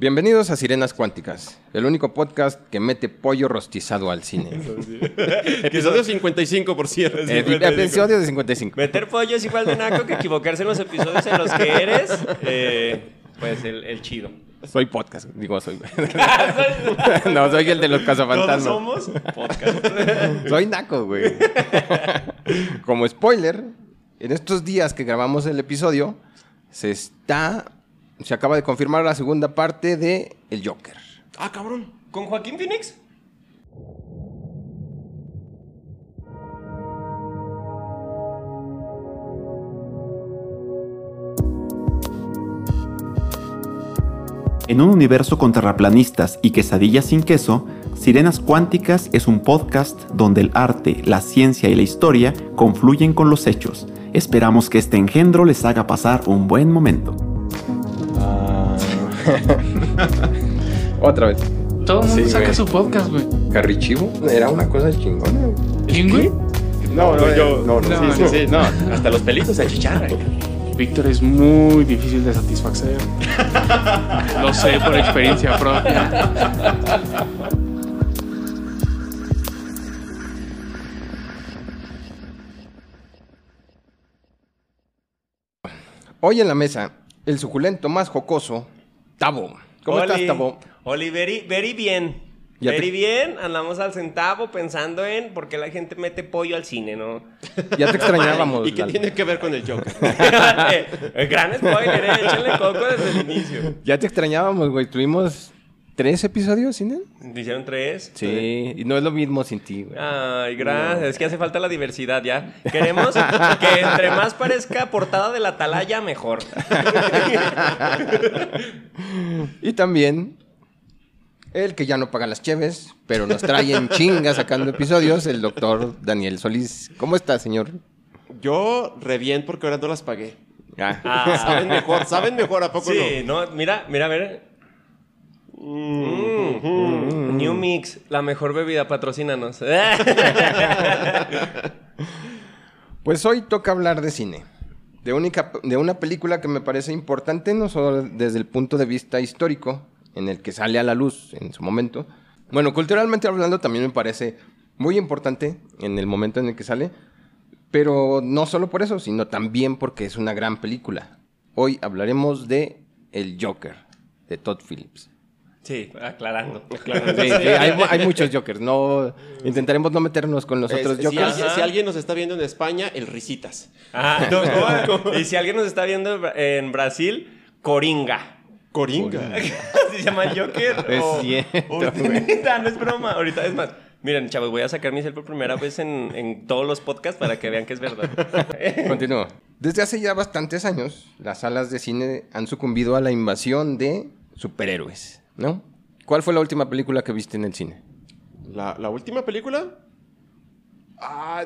Bienvenidos a Sirenas Cuánticas, el único podcast que mete pollo rostizado al cine. Episodio 55, por cierto. Eh, episodio de 55. Meter pollo es igual de naco que equivocarse en los episodios en los que eres, eh, pues el, el chido. Soy podcast, digo, soy. no, soy el de los ¿Todos cazafantasmas. somos? Podcast. Soy naco, güey. Como spoiler, en estos días que grabamos el episodio, se está. Se acaba de confirmar la segunda parte de El Joker. Ah, cabrón. ¿Con Joaquín Phoenix? En un universo con terraplanistas y quesadillas sin queso, Sirenas Cuánticas es un podcast donde el arte, la ciencia y la historia confluyen con los hechos. Esperamos que este engendro les haga pasar un buen momento. Otra vez. Todo el mundo Sí, saca güey. su podcast, güey. Carrichivo era una cosa chingona. güey. No, no, yo. no, no, no, sí, sí, sí. No, hasta los pelitos se achicharran. Víctor es muy difícil de satisfacer. Lo sé por experiencia propia. Hoy en la mesa, el suculento más jocoso, Tabo. ¿Cómo estás, Tabo? Oli, very, very bien. Ya very te- bien. Andamos al centavo pensando en por qué la gente mete pollo al cine, ¿no? Ya te extrañábamos. ¿Y qué Lalo. tiene que ver con el Joker? Eh, Gran spoiler, eh. Échenle coco desde el inicio. Ya te extrañábamos, güey. Tuvimos tres episodios sin él. ¿Hicieron tres? Sí, y no es lo mismo sin ti, güey. Ay, gracias. Es que hace falta la diversidad ya. Queremos que entre más parezca portada de la atalaya, mejor. Y también el que ya no paga las cheves, pero nos trae en chinga sacando episodios, el doctor Daniel Solís. ¿Cómo está, señor? Yo re bien porque ahora no las pagué. Ah, Saben mejor, saben mejor, ¿a poco Sí, no, mira, mira, a ver. Mm, New Mix, la mejor bebida, patrocínanos. Pues hoy toca hablar de cine. De, única, de una película que me parece importante, no solo desde el punto de vista histórico, en el que sale a la luz en su momento. Bueno, culturalmente hablando también me parece muy importante en el momento en el que sale, pero no solo por eso, sino también porque es una gran película. Hoy hablaremos de El Joker, de Todd Phillips. Sí, aclarando. Sí, sí, hay, hay muchos Jokers, no, intentaremos no meternos con los otros si, Jokers. si alguien nos está viendo en España, el Risitas. Ah, no, y si alguien nos está viendo en Bra- en Brasil, Coringa. Coringa. ¿Se llama el Joker? Es o, cierto, no es broma. Ahorita, es más, miren, chavos, voy a sacar mi cel por primera vez en, en todos los podcasts para que vean que es verdad. Continúo. Desde hace ya bastantes años, las salas de cine han sucumbido a la invasión de superhéroes, ¿no? ¿Cuál fue la última película que viste en el cine? ¿La, la última película? Ah,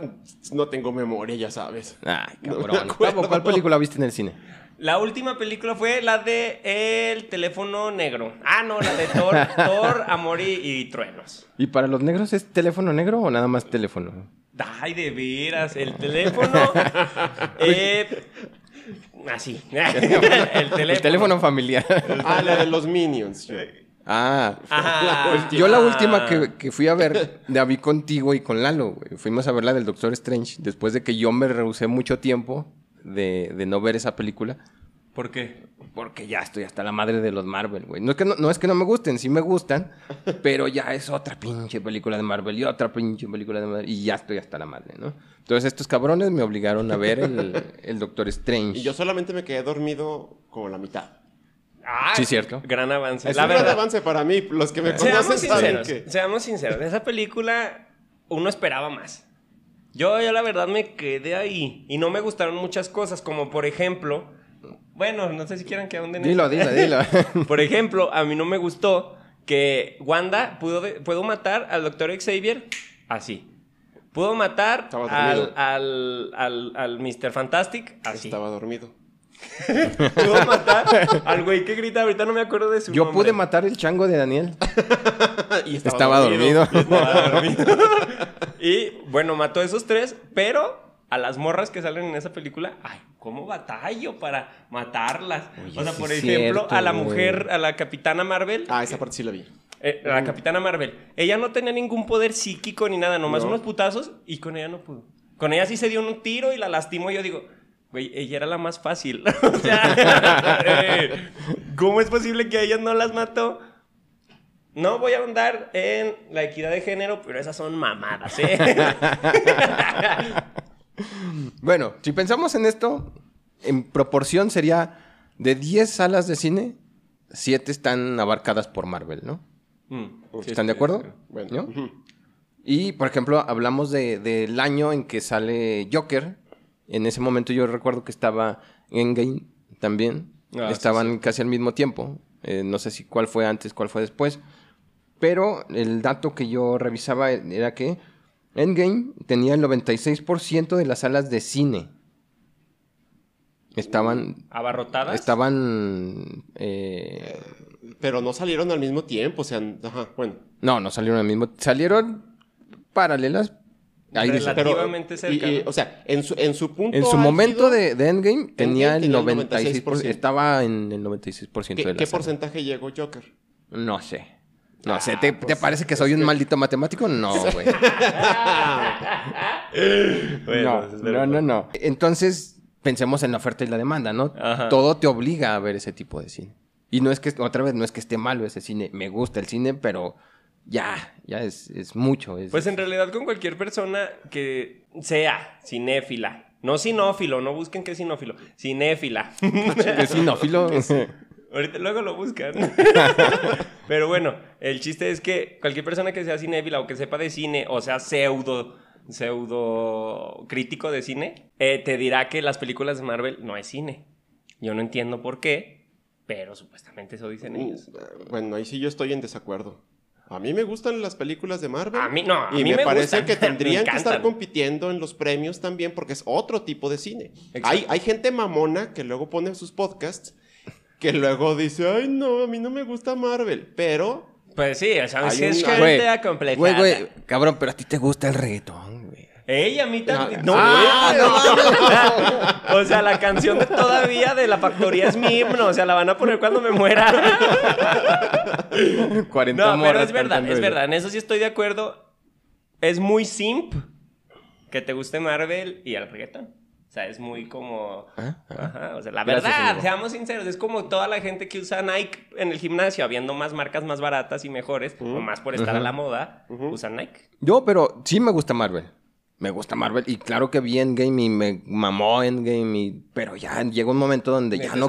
no tengo memoria, ya sabes. Ay, No me cabrón. acuerdo. ¿Cuál película viste en el cine? La última película fue la de El teléfono negro. Ah, no, la de Thor, Thor, Amor y, y Truenos. ¿Y para los negros es teléfono negro o nada más teléfono? Ay, de veras, el teléfono. eh, así. el teléfono. El teléfono familiar. Ah, la de los Minions. Ah. Ajá. Pues yo la última que, que fui a ver la vi contigo y con Lalo, güey. Fuimos a ver la del Doctor Strange después de que yo me rehusé mucho tiempo de, de no ver esa película. ¿Por qué? Porque ya estoy hasta la madre de los Marvel, güey. No es, que no, no es que no me gusten, sí me gustan, pero ya es otra pinche película de Marvel y otra pinche película de Marvel y ya estoy hasta la madre, ¿no? Entonces estos cabrones me obligaron a ver el, el Doctor Strange. Y yo solamente me quedé dormido como la mitad. Ah, Sí, cierto. Gran avance. Es la un gran verdad. avance para mí. Los que me Seamos conocen saben sinceros, que... seamos sinceros. De esa película uno esperaba más. Yo, yo la verdad me quedé ahí y no me gustaron muchas cosas, como por ejemplo, bueno, no sé si quieran que ahonden en Dilo, eso. dilo, dilo. Por ejemplo, a mí no me gustó que Wanda pudo, de- pudo matar al doctor Xavier así. Pudo matar al, al, al, al Mr. Fantastic así. Estaba dormido. Pudo matar al güey que grita, ahorita no me acuerdo de su Yo nombre. pude matar el chango de Daniel. Y Estaba dormido. Estaba dormido. y bueno, mató a esos tres, pero a las morras que salen en esa película, ay, ¿cómo batallo para matarlas? Oye, o sea, sí por ejemplo, cierto, a la güey. mujer, a la capitana Marvel, Ah, esa parte sí la vi. eh, a la capitana Marvel, ella no tenía ningún poder psíquico ni nada, nomás No. unos putazos y con ella no pudo. Con ella sí se dio un tiro y la lastimó. y Yo digo, güey, ella era la más fácil. o sea, eh, ¿cómo es posible que a ellas no las mató? No voy a ahondar en la equidad de género, pero esas son mamadas, ¿eh? Bueno, si pensamos en esto, en proporción sería de 10 salas de cine, 7 están abarcadas por Marvel, ¿no? Mm, sí, ¿Están de acuerdo? Bueno. ¿No? Y, por ejemplo, hablamos de- del año en que sale Joker. En ese momento yo recuerdo que estaba Endgame también. Ah, sí, Estaban sí. casi al mismo tiempo. Eh, no sé si cuál fue antes, cuál fue después. Pero el dato que yo revisaba era que Endgame tenía el 96% de las salas de cine. Estaban... ¿Abarrotadas? Estaban... eh, Pero no salieron al mismo tiempo, o sea, ajá, bueno. no, no salieron al mismo... Salieron paralelas. Ahí dice. Relati- Pero, Relativamente cerca, y- y, ¿no? o sea, en su, en su punto En su álgido, momento de, de Endgame tenía el tenía el 96%. 96%. Estaba en el 96% ¿qué, de la qué porcentaje llegó Joker? No sé. No Ah, sé. ¿Te, te pues, parece que soy un maldito matemático? No, güey. Bueno, no, no, verdad. no, no. Entonces, pensemos en la oferta y la demanda, ¿no? Ajá. Todo te obliga a ver ese tipo de cine. Y no es que, otra vez, no es que esté malo ese cine. Me gusta el cine, pero ya, ya es, es mucho. es- Pues en realidad con cualquier persona que sea cinéfila, no sinófilo, no busquen que es sinófilo, cinéfila. es cinófilo. Ahorita luego lo buscan. Pero bueno, el chiste es que cualquier persona que sea cinéfila o que sepa de cine o sea pseudo pseudo crítico de cine, eh, te dirá que las películas de Marvel no es cine. Yo no entiendo por qué, pero supuestamente eso dicen ellos. Mm, Bueno, ahí sí yo estoy en desacuerdo. A mí me gustan las películas de Marvel. A mí no, a y mí me, me parece gustan, que tendrían que estar compitiendo en los premios también porque es otro tipo de cine. Hay, hay gente mamona que luego pone sus podcasts que luego dice, ay no, a mí no me gusta Marvel, pero Pues sí, o sea, Hay es gente. Güey, güey, cabrón, pero a ti te gusta el reggaetón, Ey, a mí también. Ah, No, ah. O sea, la canción de todavía de la factoría es mi himno. O sea, la van a poner cuando me muera. 40 No, pero es verdad, es verdad. En eso sí estoy de acuerdo. Es muy simp que te guste Marvel y el reggaetón. O sea, es muy como... Ah, ah. Ajá, o sea, la Gracias, verdad, amigo. seamos sinceros, es como toda la gente que usa Nike en el gimnasio, habiendo más marcas más baratas y mejores, o más por estar a la moda, usan Nike. Yo, pero sí me gusta Marvel. Me gusta Marvel. Y claro que vi Endgame y me mamó Endgame. Y... Pero ya llega un momento donde Me ya no,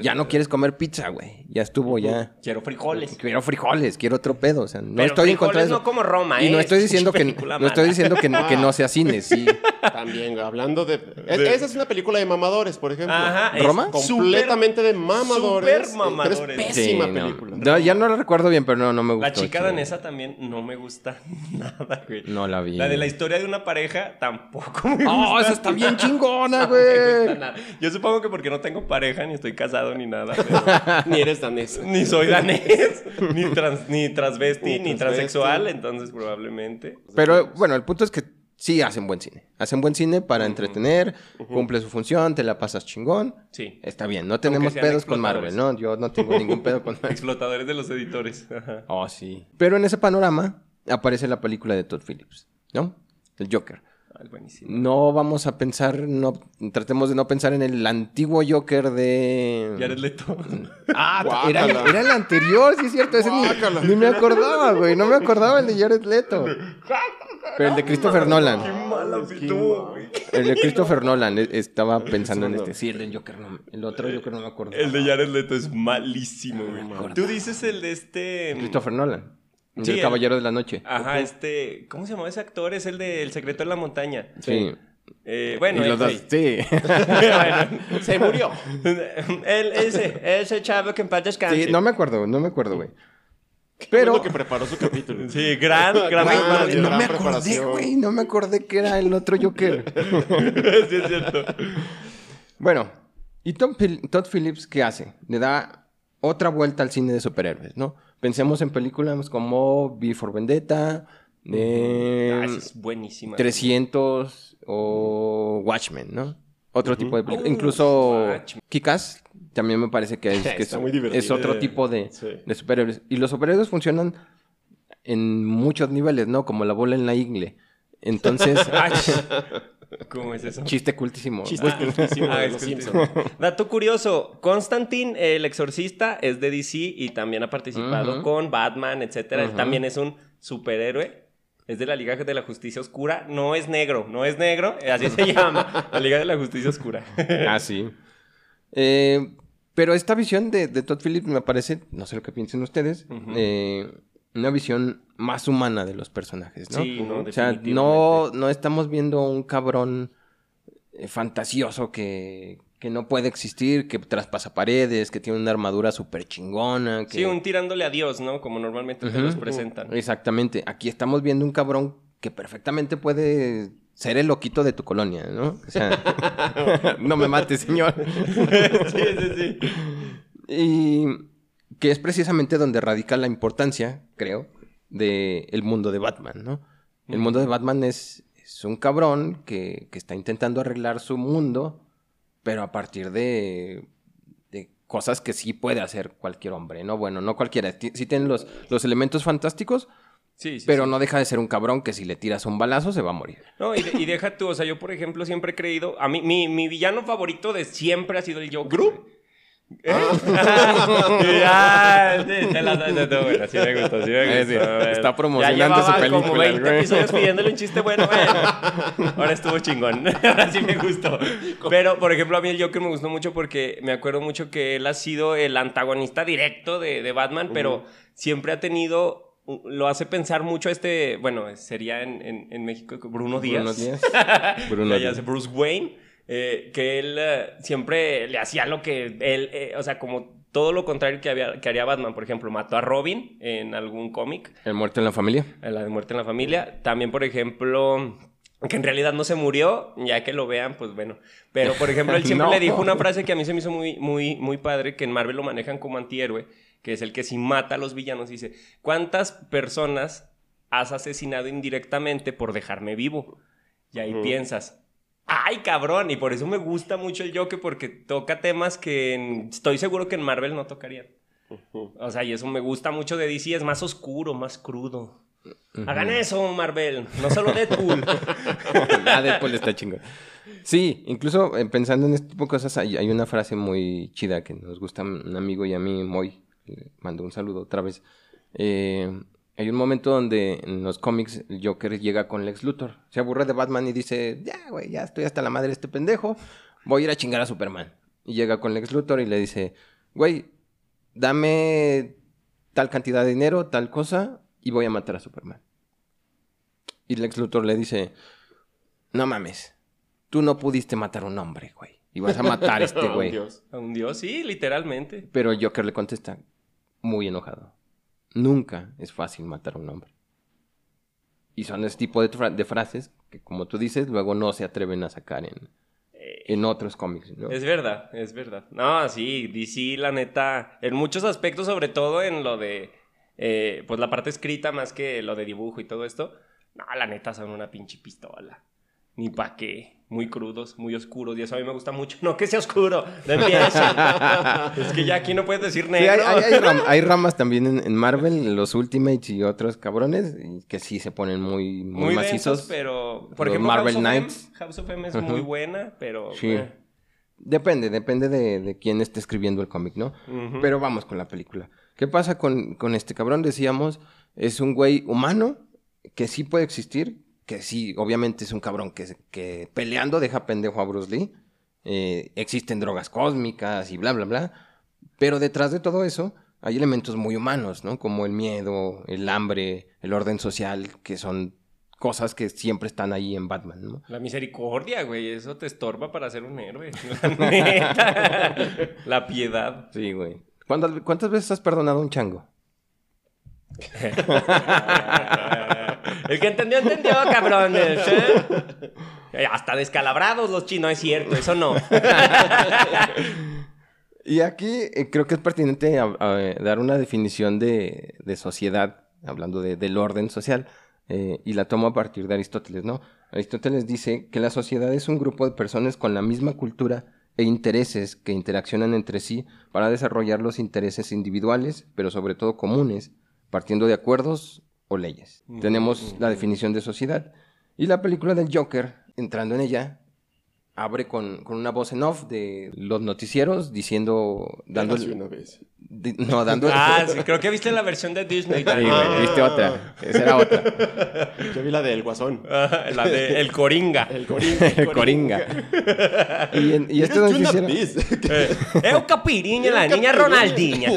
ya no quieres comer pizza, güey. Ya estuvo, ya. Quiero frijoles. Quiero frijoles, quiero otro pedo. O sea, no Pero estoy en contra de eso. no como Roma, Y no ¿eh? estoy Es diciendo que, no estoy diciendo que, que no sea cine, sí. también hablando de... es- Esa es una película de mamadores, por ejemplo. Ajá, es ¿Roma? Completamente de mamadores. súper mamadores. Pero es pésima Sí, no. película. No, ya no la recuerdo bien, pero no, no me gustó. La chica chido. danesa también no me gusta nada, güey. No la vi. La de la historia de una pareja tampoco me gusta. ¡Oh, esa está bien chingona, No me gusta güey! nada. Yo supongo que porque no tengo pareja, ni estoy casado, ni nada. pero- Ni eres danés. ni soy danés, ni, trans, ni transvesti, Ni transexual, entonces probablemente. Pero bueno, el punto es que sí hacen buen cine. Hacen buen cine para entretener, cumple su función, te la pasas chingón. Sí. Está bien, no tenemos pedos con Marvel. ¿no? Yo no tengo ningún pedo con Marvel. Explotadores de los editores. Ajá. Oh, sí. Pero en ese panorama aparece la película de Todd Phillips, ¿no? El Joker. Ay, buenísimo. No vamos a pensar, no, tratemos de no pensar en el antiguo Joker de... Jared Leto. Ah, era, el anterior, sí es cierto. Ese ni, ni me acordaba, güey. No me acordaba el de Jared Leto. Pero el de Christopher Nolan. mala estuvo, güey. El de Christopher Nolan. eh, Estaba pensando en este. Sí, el del Joker no. El otro Joker no me acuerdo. El de Jared Leto es malísimo, güey. Tú dices el de este. Christopher Nolan. El Sí, Caballero de la Noche. Ajá, este. ¿Cómo se llama ese actor? Es el de El secreto de la montaña. Sí. Eh, bueno, Y los dos- sí. bueno, Se murió. el, ese, ese chavo que en paz descanse. Sí, no me acuerdo, no me acuerdo, güey. Pero Pero. que preparó su capítulo. Sí, gran, gran. Güey, no, de no gran me acordé, güey. No me acordé que era el otro Joker. sí, es cierto. Bueno, ¿y Tom Phil- Todd Phillips qué hace? Le da otra vuelta al cine de superhéroes, ¿no? Pensemos en películas como V for Vendetta, de Ah, es buenísima. 300 o Watchmen, ¿no? Otro tipo de película. Incluso Watchmen. Kikas también me parece que es, que otro tipo de, Sí. de superhéroes. Y los superhéroes funcionan en muchos niveles, ¿no? Como la bola en la ingle. Entonces, ¿Cómo es eso? chiste cultísimo. Chiste cultísimo Ah, es que- Simpsons. Dato curioso, Constantine, el exorcista, es de DC y también ha participado con Batman, etcétera. Él también es un superhéroe. Es de la Liga de la Justicia Oscura. No es negro, no es negro. eh, Así se llama. La Liga de la Justicia Oscura. Ah, sí. Eh, pero esta visión de, de Todd Phillips me parece, no sé lo que piensen ustedes, eh, una visión más humana de los personajes, ¿no? Sí, no, o sea, no, no estamos viendo un cabrón eh, fantasioso que, que no puede existir, que traspasa paredes, que tiene una armadura súper chingona. Que... Sí, un tirándole a Dios, ¿no? Como normalmente te Ujú. los presentan. Exactamente. Aquí estamos viendo un cabrón que perfectamente puede ser el loquito de tu colonia, ¿no? O sea, no me mates, señor. sí, sí, sí. Y que es precisamente donde radica la importancia, creo, del el mundo de Batman, ¿no? El mundo de Batman es, es un cabrón que, que está intentando arreglar su mundo, pero a partir de, de cosas que sí puede hacer cualquier hombre, ¿no? Bueno, no cualquiera. Sí tienen los, los elementos fantásticos, Sí, sí, pero sí. no deja de ser un cabrón que si le tiras un balazo se va a morir. No, y, de- y deja tú, o sea, yo por ejemplo siempre he creído, a mí, mi, mi villano favorito de siempre ha sido el Joker. ¿Gru? ¿Eh? Ya, sí, te la todo, bueno, sí me gustó, sí me Eh, sí, gustó. bueno. está promocionando Ya su película, como 20 güey. episodios pidiéndole un chiste bueno, bueno. Ahora estuvo chingón, ahora sí me gustó. Pero, por ejemplo, a mí el Joker me gustó mucho porque me acuerdo mucho que él ha sido el antagonista directo de, de Batman, pero siempre ha tenido... Lo hace pensar mucho este, bueno, sería en, en, en México Bruno Díaz. Bruno Díaz. Bruno Díaz. Bruce Wayne, eh, que él eh, siempre le hacía lo que él, eh, o sea, como todo lo contrario que, había, que haría Batman. Por ejemplo, mató a Robin en algún cómic, El muerto en la familia. la de Muerte en la Familia. También, por ejemplo, que en realidad no se murió, ya que lo vean, pues bueno. Pero, por ejemplo, él siempre No. le dijo una frase que a mí se me hizo muy, muy, muy padre, que en Marvel lo manejan como antihéroe, que es el que si mata a los villanos, dice, ¿cuántas personas has asesinado indirectamente por dejarme vivo? Y ahí piensas, ¡ay, cabrón! Y por eso me gusta mucho el Joker, porque toca temas que en- estoy seguro que en Marvel no tocarían. O sea, y eso me gusta mucho de DC, es más oscuro, más crudo. Hagan eso, Marvel, no solo Deadpool. Ah, Deadpool está chingón. Sí, incluso eh, pensando en este tipo de cosas, hay, hay una frase muy chida que nos gusta un amigo y a mí, Moy. Le mando un saludo otra vez. Eh, hay un momento donde en los cómics el Joker llega con Lex Luthor. Se aburre de Batman y dice, ya, güey, ya estoy hasta la madre de este pendejo. Voy a ir a chingar a Superman. Y llega con Lex Luthor y le dice, güey, dame tal cantidad de dinero, tal cosa, y voy a matar a Superman. Y Lex Luthor le dice, no mames, tú no pudiste matar a un hombre, güey. Y vas a matar a este güey. Dios. A un dios, sí, literalmente. Pero Joker le contesta, muy enojado. Nunca es fácil matar a un hombre. Y son ese tipo de, fra- de frases que, como tú dices, luego no se atreven a sacar en, en otros cómics, ¿no? Es verdad, es verdad. No, sí, DC, la neta, en muchos aspectos, sobre todo en lo de, eh, pues la parte escrita más que lo de dibujo y todo esto, no, la neta son una pinche pistola. Ni pa' qué. Muy crudos, muy oscuros. Y eso a mí me gusta mucho. No que sea oscuro, no empiecen. es que ya aquí no puedes decir Sí, negro. hay, hay- hay ram- hay ramas también en, en Marvel, los Ultimates y otros cabrones, que sí se ponen muy, muy, muy macizos. densos, pero... Por Los ejemplo, Marvel House of, M, Knights. House of M es muy buena, pero... Sí. eh. Depende, depende de, de quién esté escribiendo el cómic, ¿no? Pero vamos con la película. ¿Qué pasa con, con este cabrón? Decíamos, es un güey humano que sí puede existir, que sí, obviamente es un cabrón que, que peleando deja pendejo a Bruce Lee. Eh, existen drogas cósmicas y bla, bla, bla. Pero detrás de todo eso hay elementos muy humanos, ¿no? Como el miedo, el hambre, el orden social, que son cosas que siempre están ahí en Batman, ¿no? La misericordia, güey, eso te estorba para ser un héroe. La. La piedad. Sí, güey. ¿Cuántas, cuántas veces has perdonado a un chango? El que entendió, entendió, cabrones. ¿eh? Eh, Hasta descalabrados los chinos, es cierto, eso no. Y aquí eh, creo que es pertinente dar una definición de, de sociedad, hablando de- del orden social, eh, y la tomo a partir de Aristóteles, ¿no? Aristóteles dice que la sociedad es un grupo de personas con la misma cultura e intereses que interaccionan entre sí para desarrollar los intereses individuales, pero sobre todo comunes, partiendo de acuerdos o leyes. Tenemos la definición de sociedad. Y la película del Joker, entrando en ella, abre con, con una voz en off de los noticieros diciendo, dando... Una vez. No, dando... Ah, sí, creo que viste la versión de Disney. Sí, güey, viste otra. Esa era otra. Yo vi la del Guasón. Ajá, la de El Coringa. El Coringa. El Coringa. Y, en- y este noticiero... Eh, Eu Capiriña, la niña. Ronaldinha.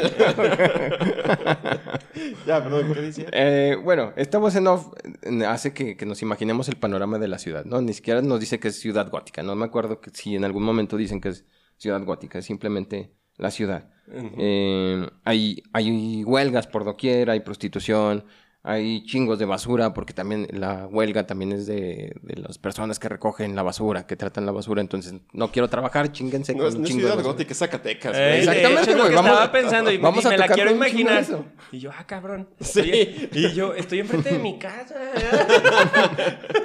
ya, perdón, ¿qué decía? Eh, bueno, esta voz en off eh, hace que, que nos imaginemos el panorama de la ciudad, ¿no? Ni siquiera nos dice que es ciudad gótica. No me acuerdo que si en algún momento dicen que es ciudad gótica, es simplemente la ciudad. Eh, hay, hay huelgas por doquier, hay prostitución, hay chingos de basura, porque también la huelga también es de, de las personas que recogen la basura, que tratan la basura. Entonces, no quiero trabajar, chinguense No, con un no chingo de Ciudad basura. Gótica, es Zacatecas. Eh, de Exactamente, hecho, es lo güey, que vamos- estaba pensando y, vamos y a me la quiero de imaginar. Y yo, ah, cabrón. Sí. Estoy- y yo, estoy enfrente de mi casa.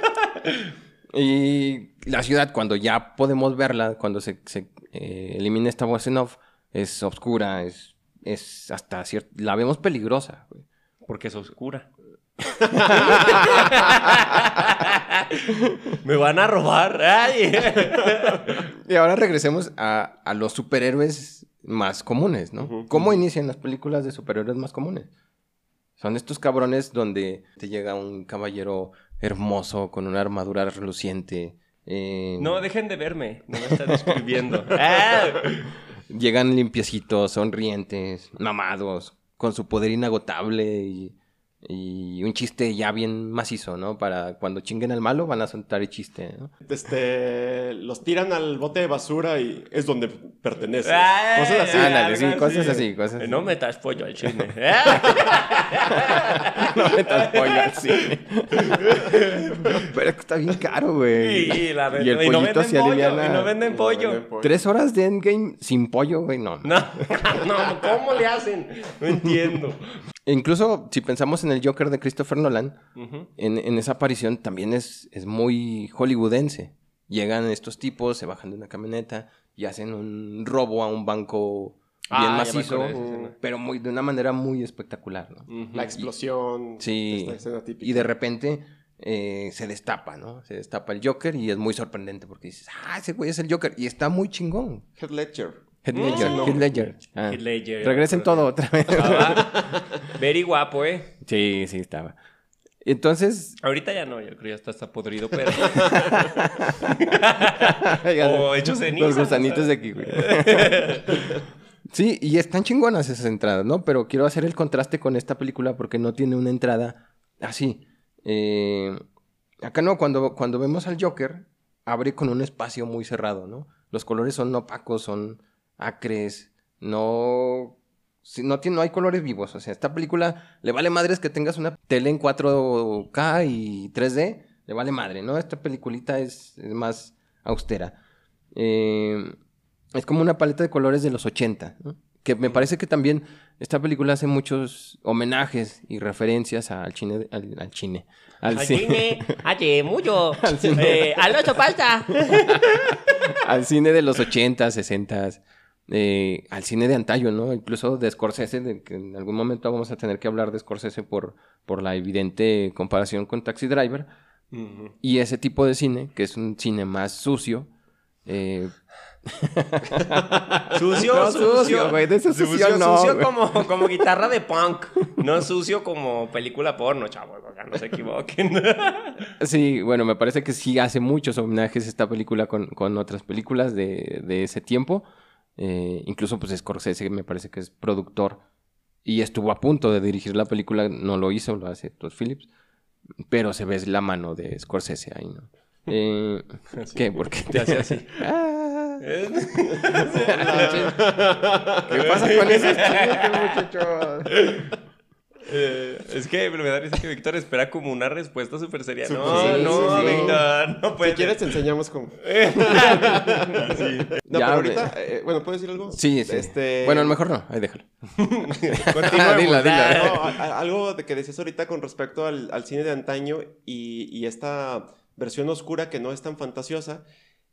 Y la ciudad, cuando ya podemos verla, cuando se, se, eh, elimina esta voz en off, es oscura, es, es hasta cierto... La vemos peligrosa, güey. Porque es oscura. Me van a robar. Ay. Y ahora regresemos a, a los superhéroes más comunes, ¿no? ¿Cómo inician las películas de superhéroes más comunes? Son estos cabrones donde te llega un caballero hermoso con una armadura reluciente. eh, No, dejen de verme. No me están describiendo. Ah. Llegan limpiecitos, sonrientes, mamados, con su poder inagotable y, y un chiste ya bien macizo, ¿no? Para cuando chinguen al malo van a soltar el chiste, ¿no? Este, los tiran al bote de basura y es donde pertenece. Ay, Cosas así. Ándale, sí, cosas así, cosas así. No metas pollo al cine. No metas pollo al cine. Pero es que está bien caro, güey. Y, la Y el y no pollito venden se pollo, aliviana. y no venden pollo. venden pollo. Tres horas de endgame sin pollo, güey, no. No, no, ¿cómo le hacen? No entiendo. Incluso si pensamos en el Joker de Christopher Nolan, en, en esa aparición también es, es muy hollywoodense. Llegan estos tipos, se bajan de una camioneta y hacen un robo a un banco Ah, bien macizo, pero muy, de una manera muy espectacular, ¿no? La explosión. Sí. Esta escena típica. Y de repente eh, se destapa, ¿no? Se destapa el Joker y es muy sorprendente porque dices, ah, ese güey es el Joker. Y está muy chingón. Heath Ledger. Mm. Ledger, No. Ledger. Ah. Ledger. Regresen todo otra vez. Ah. Very guapo, ¿eh? sí, sí, estaba. Entonces, Ahorita ya no, yo creo que ya está, está podrido, pero... O hecho ceniza. Los gusanitos de aquí, güey. Sí, y están chingonas esas entradas, ¿no? Pero quiero hacer el contraste con esta película porque no tiene una entrada así. Eh, acá no, cuando, cuando vemos al Joker, abre con un espacio muy cerrado, ¿no? Los colores son opacos, son acres, no... sí, no, tiene, no hay colores vivos. O sea, esta película le vale madres que tengas una tele en 4K y 3D. Le vale madre, ¿no? Esta peliculita es, es más austera. Eh, es como una paleta de colores de los 80, ¿no? Que me parece que también esta película hace muchos homenajes y referencias al cine, al, al cine, al, Al ci- cine, hace mucho. cine. Eh, al ocho falta. al cine de los 80, 60, eh, al cine de antaño, ¿no? Incluso de Scorsese, de que en algún momento vamos a tener que hablar de Scorsese por, por la evidente comparación con Taxi Driver. Y ese tipo de cine, que es un cine más sucio, eh, Sucio, No, sucio. sucio, güey, de ese sucio no, sucio como, como guitarra de punk. No sucio como película porno, chavos. No se equivoquen. Sí, bueno, me parece que sí hace muchos homenajes esta película con, con otras películas de, de ese tiempo. Eh, incluso, pues, Scorsese me parece que es productor y estuvo a punto de dirigir la película. No lo hizo, lo hace Todd Phillips. Pero se ve la mano de Scorsese ahí, ¿no? Eh, ¿Qué? ¿Por qué Te hace así. Ah. ¿Qué pasa con esos chistes, muchachos? Eh, es que me da risa que Víctor espera como una respuesta súper seria. No, no, sí, sí. Víctor, no puede Si quieres te enseñamos cómo. No, Ya, pero ahorita, eh, bueno, ¿puedes decir algo? Sí, sí. Este... Bueno, a lo mejor no. Ahí déjalo. Dila, dila. No, a- a- algo de que decías ahorita con respecto al, al cine de antaño y, y esta versión oscura que no es tan fantasiosa.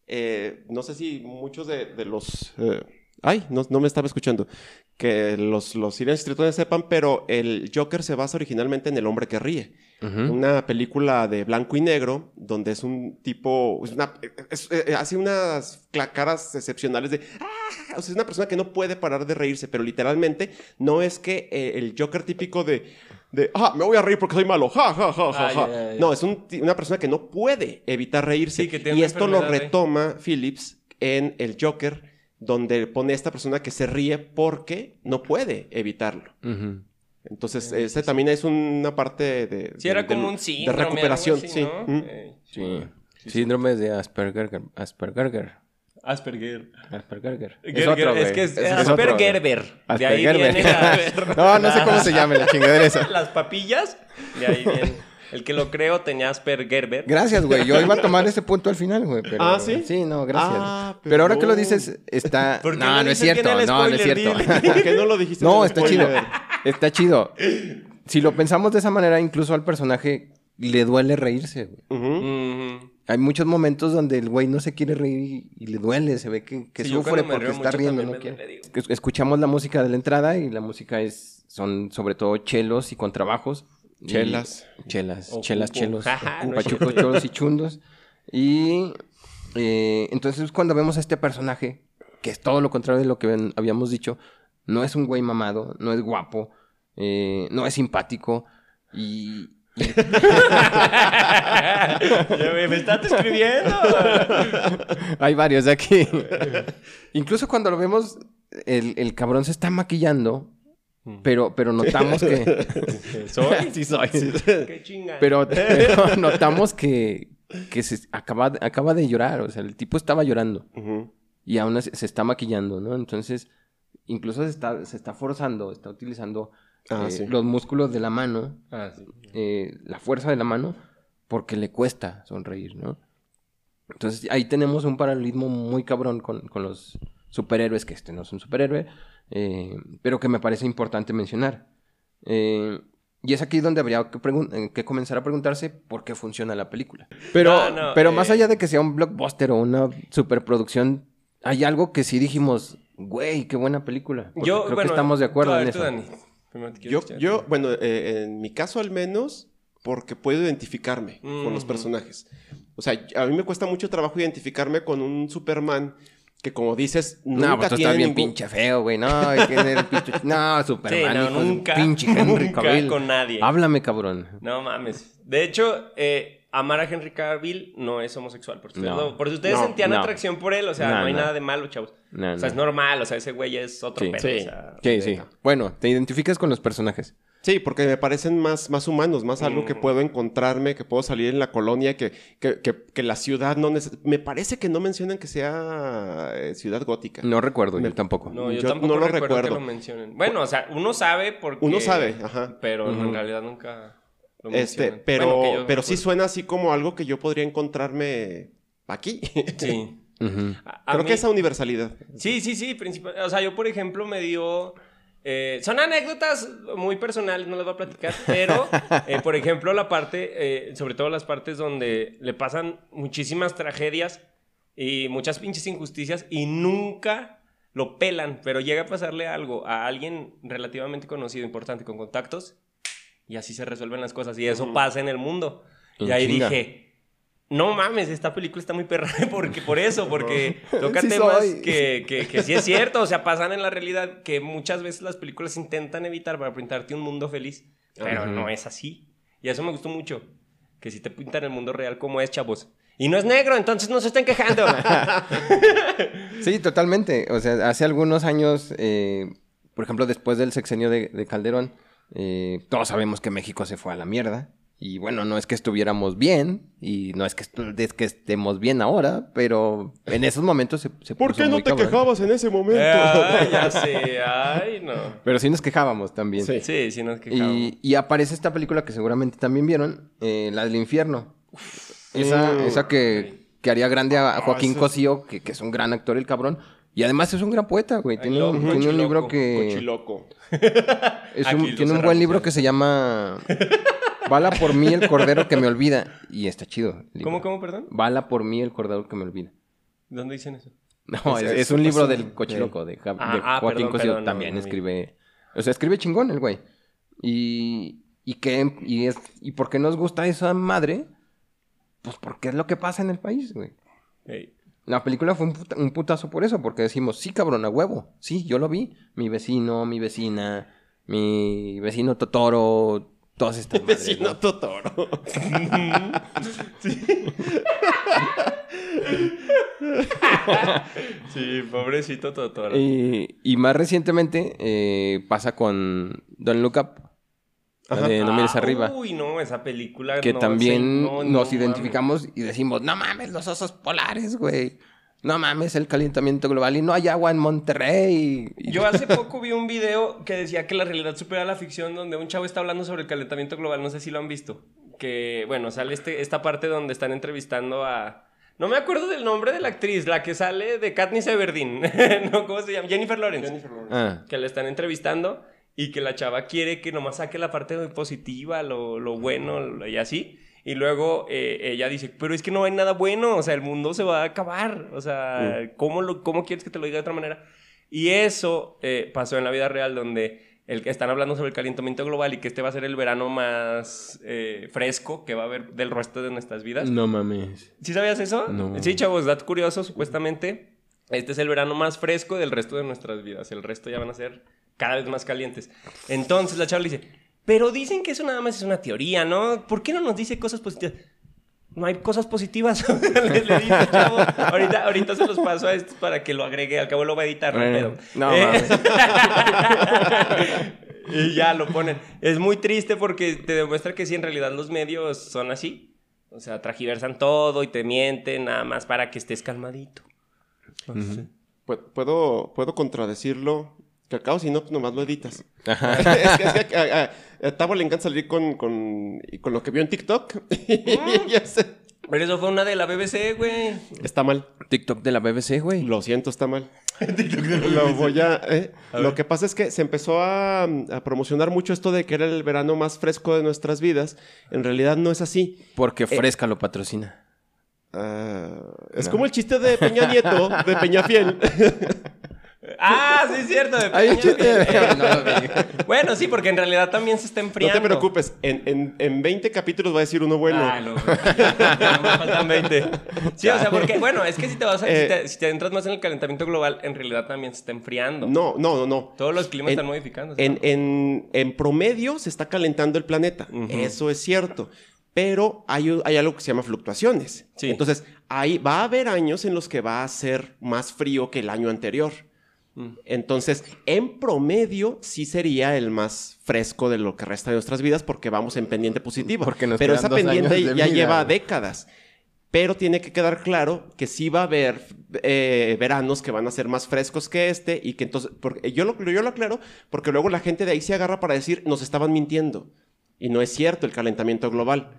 Eh, no sé si muchos de, de los... eh, ay, no, no me estaba escuchando. Que los, los sirens tritones sepan, pero el Joker se basa originalmente en El hombre que ríe. Una película de blanco y negro, donde es un tipo, es una- es- eh, hace unas caras excepcionales de, "Ah", o sea, es una persona que no puede parar de reírse, pero literalmente no es que eh, el Joker típico de, de, ah, me voy a reír porque soy malo, ja, ja, ja, ja, Ah, ja". No, es un una persona que no puede evitar reírse. Sí, que tiene y esto lo ¿eh? retoma Phillips en el Joker, donde pone a esta persona que se ríe porque no puede evitarlo. Ujú. Entonces, ese también es una parte de, Sí, de- era de- como un de síndrome. recuperación. algo así, sí. ¿no? Mm. Eh, Sí. Síndrome de Asperger. Asperger. Asperger. Asperger. Es Gerger, otro, es que es, es güey. Aspergerber. De ahí viene la- No, no sé cómo se llama la chingadera esa. Las papillas. De ahí viene. El que lo creo tenía Aspergerber. Gracias, güey. Yo iba a tomar ese punto al final, güey. pero- Ah, ¿sí? Sí, no, gracias. Ah, pero ahora que lo dices, está. ¿Por qué No, no no es cierto. No, no es cierto. Dile. ¿Por qué no lo dijiste? No, está chido. Está chido. Si lo pensamos de esa manera, incluso al personaje le duele reírse, güey. Hay muchos momentos donde el güey no se quiere reír y, y le duele, se ve que, que Sí, sufre porque está riendo, no quiere. Escuchamos la música de la entrada y la música es son sobre todo chelos y contrabajos. Chelas. Chelas, chelas, chelos. Jaja, no es pachucos, cholos y chundos. Y eh, entonces cuando vemos a este personaje, que es todo lo contrario de lo que habíamos dicho, no es un güey mamado, no es guapo, eh, no es simpático y... Me, me estás escribiendo. Hay varios de aquí. Incluso cuando lo vemos, el, el cabrón se está maquillando, pero, pero notamos que... ¿Soy? sí soy. Qué chinga. Pero, pero notamos que, que se acaba, acaba de llorar. O sea, el tipo estaba llorando. Y aún así se está maquillando, ¿no? Entonces, incluso se está, se está forzando, está utilizando Ah, eh, sí. los músculos de la mano, Ah, sí. eh, la fuerza de la mano, porque le cuesta sonreír, ¿no? Entonces, ahí tenemos un paralelismo muy cabrón con, con los superhéroes, que este no es un superhéroe, eh, pero que me parece importante mencionar. Eh, y es aquí donde habría que, eh, que comenzar a preguntarse por qué funciona la película. Pero, No, no, pero eh. más allá de que sea un blockbuster o una superproducción, hay algo que sí dijimos, güey, qué buena película. Porque Yo, creo bueno, que estamos de acuerdo en eso. Dani. Yo, escuchar. yo, bueno, eh, en mi caso al menos, porque puedo identificarme con los Ujú. personajes. O sea, a mí me cuesta mucho trabajo identificarme con un Superman que, como dices, nunca No, pues tú tiene estás bien ningún... pinche feo, güey. No, ¿quién era el pinche... No, Superman, Sí, no, hijo de nunca, pinche Henry nunca Cavill. con nadie. Háblame, cabrón. No mames. De hecho, eh, amar a Henry Cavill no es homosexual. Por si ustedes, No. no- por si ustedes No, sentían no. atracción por él, o sea, No, no, hay no. nada de malo, chavos. No, o sea, no. es normal, o sea, ese güey es otro Sí. pedo. Sí. o sea, Sí, sí. Bueno, te identificas con los personajes. Sí, porque me parecen más, más humanos, más algo que Mm. puedo encontrarme, que puedo salir en la colonia, que, que, que, que la ciudad no neces- Me parece que no mencionan que sea eh, ciudad gótica. No recuerdo, Me- yo tampoco. No, yo, Yo tampoco no lo recuerdo, que lo mencionen. Bueno, o sea, uno sabe porque... Uno sabe, ajá. Pero en realidad nunca lo Este, mencionan. pero, Bueno, pero sí suena así como algo que yo podría encontrarme aquí. Sí. A- a Creo mí- que esa universalidad. Sí, sí, sí. principal- O sea, yo, por ejemplo, me dio. eh, son anécdotas muy personales, no las voy a platicar, pero, eh, por ejemplo, la parte, eh, sobre todo las partes donde le pasan muchísimas tragedias y muchas pinches injusticias y nunca lo pelan, pero llega a pasarle algo a alguien relativamente conocido, importante, con contactos, y así se resuelven las cosas, y eso pasa en el mundo. Y En ahí chinga. dije, no mames, esta película está muy perra, porque, por eso, porque toca Sí temas que, que, que sí es cierto, o sea, pasan en la realidad que muchas veces las películas intentan evitar para pintarte un mundo feliz, pero Ujú. no es así. Y eso me gustó mucho, que si te pintan el mundo real como es, chavos. Y no es negro, entonces no se estén quejando. Sí, totalmente. O sea, hace algunos años, eh, por ejemplo, después del sexenio de, de Calderón, eh, todos sabemos que México se fue a la mierda. Y bueno, no es que estuviéramos bien, y no es que, estu- es que estemos bien ahora, pero en esos momentos se, se ¿Por puso qué no muy te cabrón. quejabas en ese momento? ay, ya sé, ay, no. Pero sí nos quejábamos también. Sí. Sí, sí nos quejamos. Y, y aparece esta película que seguramente también vieron, eh, la del infierno. Esa, esa que, que haría grande a Joaquín ese- Cosío, que, que es un gran actor el cabrón. Y además es un gran poeta, güey. Tiene, un, tiene un cochiloco, libro que... Cochiloco. Es un- tiene un buen libro que se llama Bala por mí el cordero que me olvida. Y está chido. ¿Cómo, cómo, perdón? Bala por mí el cordero que me olvida. ¿Dónde dicen eso? No, Es- es, es- es un libro del cochiloco, de, Ja- Ah, de ah, Joaquín perdón, Cosío. perdón, no, También no, escribe... O sea, escribe chingón el güey. Y... ¿Y qué? Y, es, ¿Y por qué nos gusta esa madre? Pues porque es lo que pasa en el país, güey. Ey. La película fue un, puta- un putazo por eso, porque decimos, sí, cabrón, a huevo. Sí, yo lo vi. Mi vecino, mi vecina, mi vecino Totoro, todas estas madres, Vecino ¿no? Totoro. Sí, pobrecito Totoro. Y, y más recientemente eh, pasa con Don't Look Up, la de No mires Ah, arriba. Uy, no, esa película. que no, también sí, no, no nos mames. identificamos y decimos, no mames, los osos polares, güey. No mames, el calentamiento global y no hay agua en Monterrey. Yo hace poco vi un video que decía que la realidad supera la ficción, donde un chavo está hablando sobre el calentamiento global. No sé si lo han visto. Que, bueno, sale este, esta parte donde están entrevistando a. No me acuerdo del nombre de la actriz, la que sale de Katniss Everdeen. no, ¿cómo se llama? Jennifer Lawrence. Ah, Que la están entrevistando y que la chava quiere que nomás saque la parte positiva, lo, lo bueno lo- y así. Y luego eh, ella dice, pero es que no hay nada bueno, o sea, el mundo se va a acabar, o sea, ¿cómo, lo, ¿cómo quieres que te lo diga de otra manera? Y eso eh, pasó en la vida real donde el están hablando sobre el calentamiento global y que este va a ser el verano más eh, fresco que va a haber del resto de nuestras vidas. no mames. ¿Sí sabías eso? No. Sí, chavos, dato curioso, supuestamente. Este es el verano más fresco del resto de nuestras vidas. El resto ya van a ser cada vez más calientes. Entonces la chava le dice, pero dicen que eso nada más es una teoría, ¿no? ¿Por qué no nos dice cosas positivas? No hay cosas positivas. le, le dice el chavo. Ahorita, ahorita se los paso a estos para que lo agregue. Al cabo lo va a editar, Bueno, pedo. no Eh, mames. y ya lo ponen. Es muy triste porque te demuestra que sí, en realidad los medios son así. O sea, tragiversan todo y te mienten nada más para que estés calmadito. Pu- ¿Puedo, puedo contradecirlo. Que al cabo, si no, pues nomás lo editas. es que, es que a, a- a Tavo le encanta salir con, con, y con lo que vio en TikTok. Sé. Pero eso fue una de la BBC, güey. Está mal. TikTok de la BBC, güey. Lo siento, está mal. Lo voy a... eh. Lo que pasa es que se empezó a, a promocionar mucho esto de que era el verano más fresco de nuestras vidas. En realidad no es así. Porque Fresca lo patrocina. Ah, es como el chiste de Peña Nieto, de Peñafiel. Ah, sí, es cierto. de Hay un chiste. No bueno, sí, porque en realidad también se está No enfriando. te preocupes, en, en, en 20 capítulos va a decir uno bueno. Ah, lo- Ya me faltan 20. Sí, o sea, porque, bueno, es que si te vas a, si, Eh. te, si te entras más en el calentamiento global, en realidad también se está enfriando. No, no, no, no. Todos los climas En- están modificando. En, en, en promedio se está calentando el planeta. Eso es cierto. Pero hay, hay algo que se llama fluctuaciones. Sí. Entonces, ahí va a haber años en los que va a ser más frío que el año anterior. Mm. Entonces, en promedio, sí sería el más fresco de lo que resta de nuestras vidas porque vamos en pendiente positiva. Porque nos Pero esa pendiente ya vida, lleva décadas. Pero tiene que quedar claro que sí va a haber eh, veranos que van a ser más frescos que este y que entonces, porque yo lo, yo lo aclaro porque luego la gente de ahí se agarra para decir nos estaban mintiendo. Y no es cierto el calentamiento global.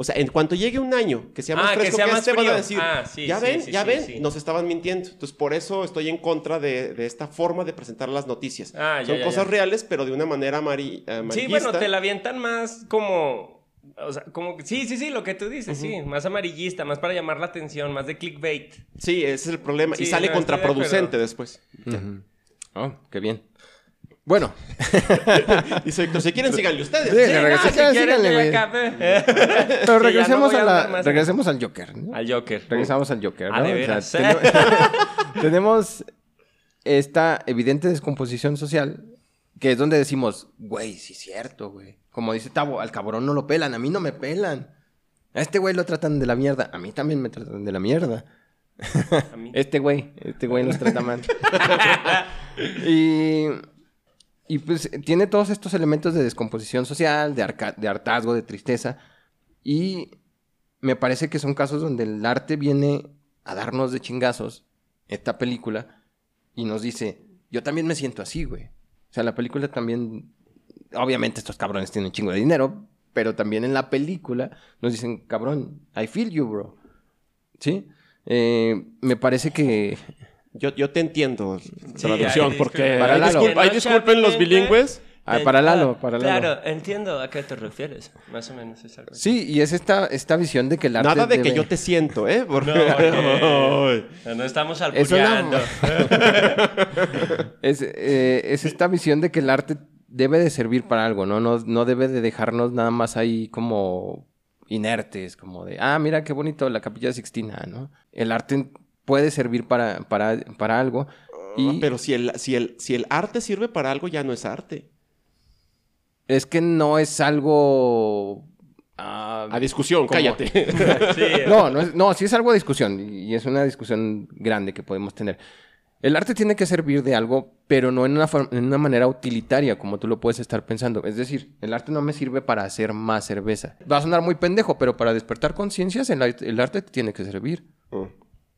O sea, en cuanto llegue un año que sea más Ah, que fresco sea que, más este, van a decir, Ah, sí, ya sí, ven, sí, ya sí, ven, sí. nos estaban mintiendo. Entonces, por eso estoy en contra de, de esta forma de presentar las noticias. Ah, ya, Son ya, cosas ya. reales, pero de una manera amari- Sí, amarillista. bueno, te la avientan más como. O sea, como que. Sí, sí, sí, lo que tú dices, sí. Más amarillista, más para llamar la atención, más de clickbait. Sí, ese es el problema. Sí, y sale no, estoy de contraproducente después. Oh, qué bien. Bueno, Dice si quieren, síganle ustedes. Sí, no, sí, quieren, síganle, pero Sí, ya no regresemos, a la, al Joker. ¿no? Al Joker. Regresamos al Joker, ¿no? De O sea, tenemos, tenemos esta evidente descomposición social que es donde decimos, güey, sí es cierto, güey. Como dice Tavo, al cabrón no lo pelan, a mí no me pelan. A este güey lo tratan de la mierda, a mí también me tratan de la mierda. A mí. Este güey, este güey nos trata mal. y, y pues tiene todos estos elementos de descomposición social, de, de hartazgo, de tristeza. Y me parece que son casos donde el arte viene a darnos de chingazos esta película y nos dice, yo también me siento así, güey. O sea, la película también, obviamente estos cabrones tienen un chingo de dinero, pero también en la película nos dicen, cabrón, I feel you, bro. ¿Sí? Eh, me parece que... Yo, yo te entiendo, Sí, traducción, porque disculpen. Para ahí, ahí disculpen los bilingües. Ah, para Lalo, para Lalo. Claro, entiendo a qué te refieres. Más o menos es algo. Sí, y es esta, esta visión de que el arte Nada de que yo te siento, ¿eh? Porque... No, no estamos Es una- albureando. Es, eh, es esta visión de que el arte debe de servir para algo, ¿no? No, no debe de dejarnos nada más ahí como inertes, como de, ah, mira qué bonito la capilla Sixtina, ¿no? El arte puede servir para, para, para algo. Y Ah, Pero si el, si, el, si el arte sirve para algo, ya no es arte. es que no es algo... ah, A discusión, ¿Cómo? cállate. Sí, No, no, es, no, sí es algo de discusión y es una discusión grande que podemos tener. El arte tiene que servir de algo, pero no en una, for- en una manera utilitaria, como tú lo puedes estar pensando. Es decir, el arte no me sirve para hacer más cerveza. Va a sonar muy pendejo, pero para despertar conciencias, el, art- el arte te tiene que servir. Mm.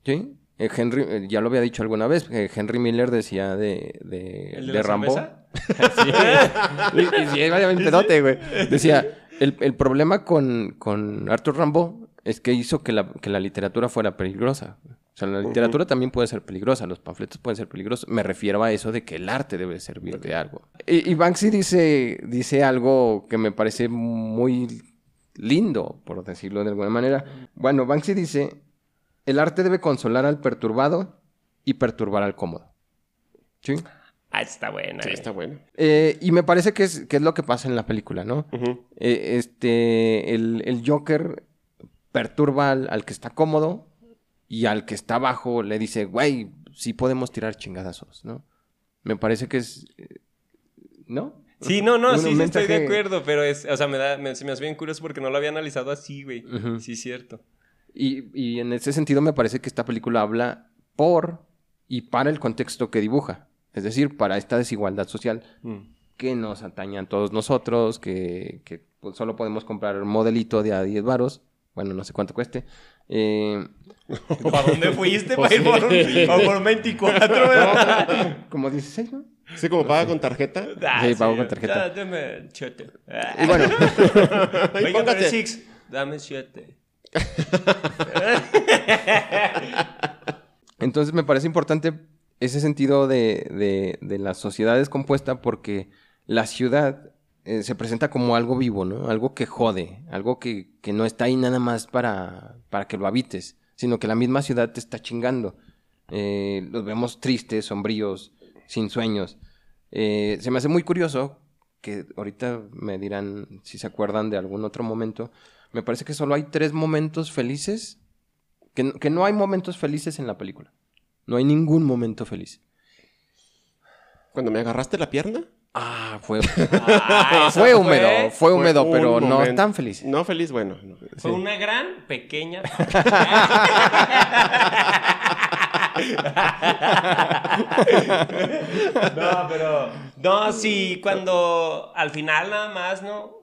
¿Sí? Eh, Henry, eh, ya lo había dicho alguna vez, eh, Henry Miller decía de, de, ¿El de de la Rambo. cerveza? Y, y sí, vaya bien pedote, güey. Decía, el, el problema con, con Arthur Rambo es que hizo que la, que la literatura fuera peligrosa. O sea, la literatura también puede ser peligrosa, los panfletos pueden ser peligrosos. Me refiero a eso de que el arte debe servir de algo. Y, y Banksy dice, dice algo que me parece muy lindo, por decirlo de alguna manera. Bueno, Banksy dice, el arte debe consolar al perturbado y perturbar al cómodo. ¿Sí? Ah, está buena. Sí, eh. está bueno. Eh, y me parece que es, que es lo que pasa en la película, ¿no? Eh, este, el, el Joker perturba al, al que está cómodo y al que está abajo le dice, güey, sí podemos tirar chingadazos, ¿no? Me parece que es... eh, ¿No? Sí, no, no, sí, sí estoy de acuerdo, pero es, o sea, me da, me, se me hace bien curioso porque no lo había analizado así, güey. Ujú. Sí, cierto. Y, y en ese sentido me parece que esta película habla por y para el contexto que dibuja. Es decir, para esta desigualdad social que nos atañe a todos nosotros, que, que, pues, solo podemos comprar un modelito de a 10 varos. Bueno, no sé cuánto cueste. Eh, ¿Para dónde fuiste? Pues ¿Para ir por un, sí. pa' por un 24, güey? como 16, ¿no? Sí, como paga con tarjeta. Ah, Sí, pago con tarjeta. Dame siete. Y bueno, Oiga, six. Dame siete. entonces me parece importante ese sentido de, de, de la sociedad descompuesta porque la ciudad eh, se presenta como algo vivo, ¿no? Algo que jode, algo que, que no está ahí nada más para, para que lo habites, sino que la misma ciudad te está chingando. Eh, los vemos tristes, sombríos, sin sueños. Eh, se me hace muy curioso que ahorita me dirán si se acuerdan de algún otro momento. Me parece que solo hay tres momentos felices, que, no- que no hay momentos felices en la película. No hay ningún momento feliz. Cuando me agarraste la pierna. Ah, fue, Ah, fue húmedo, fue húmedo, pero no momento- tan feliz. No feliz, bueno. no. Fue una gran, pequeña. no, pero. No, sí, cuando al final nada más, ¿no?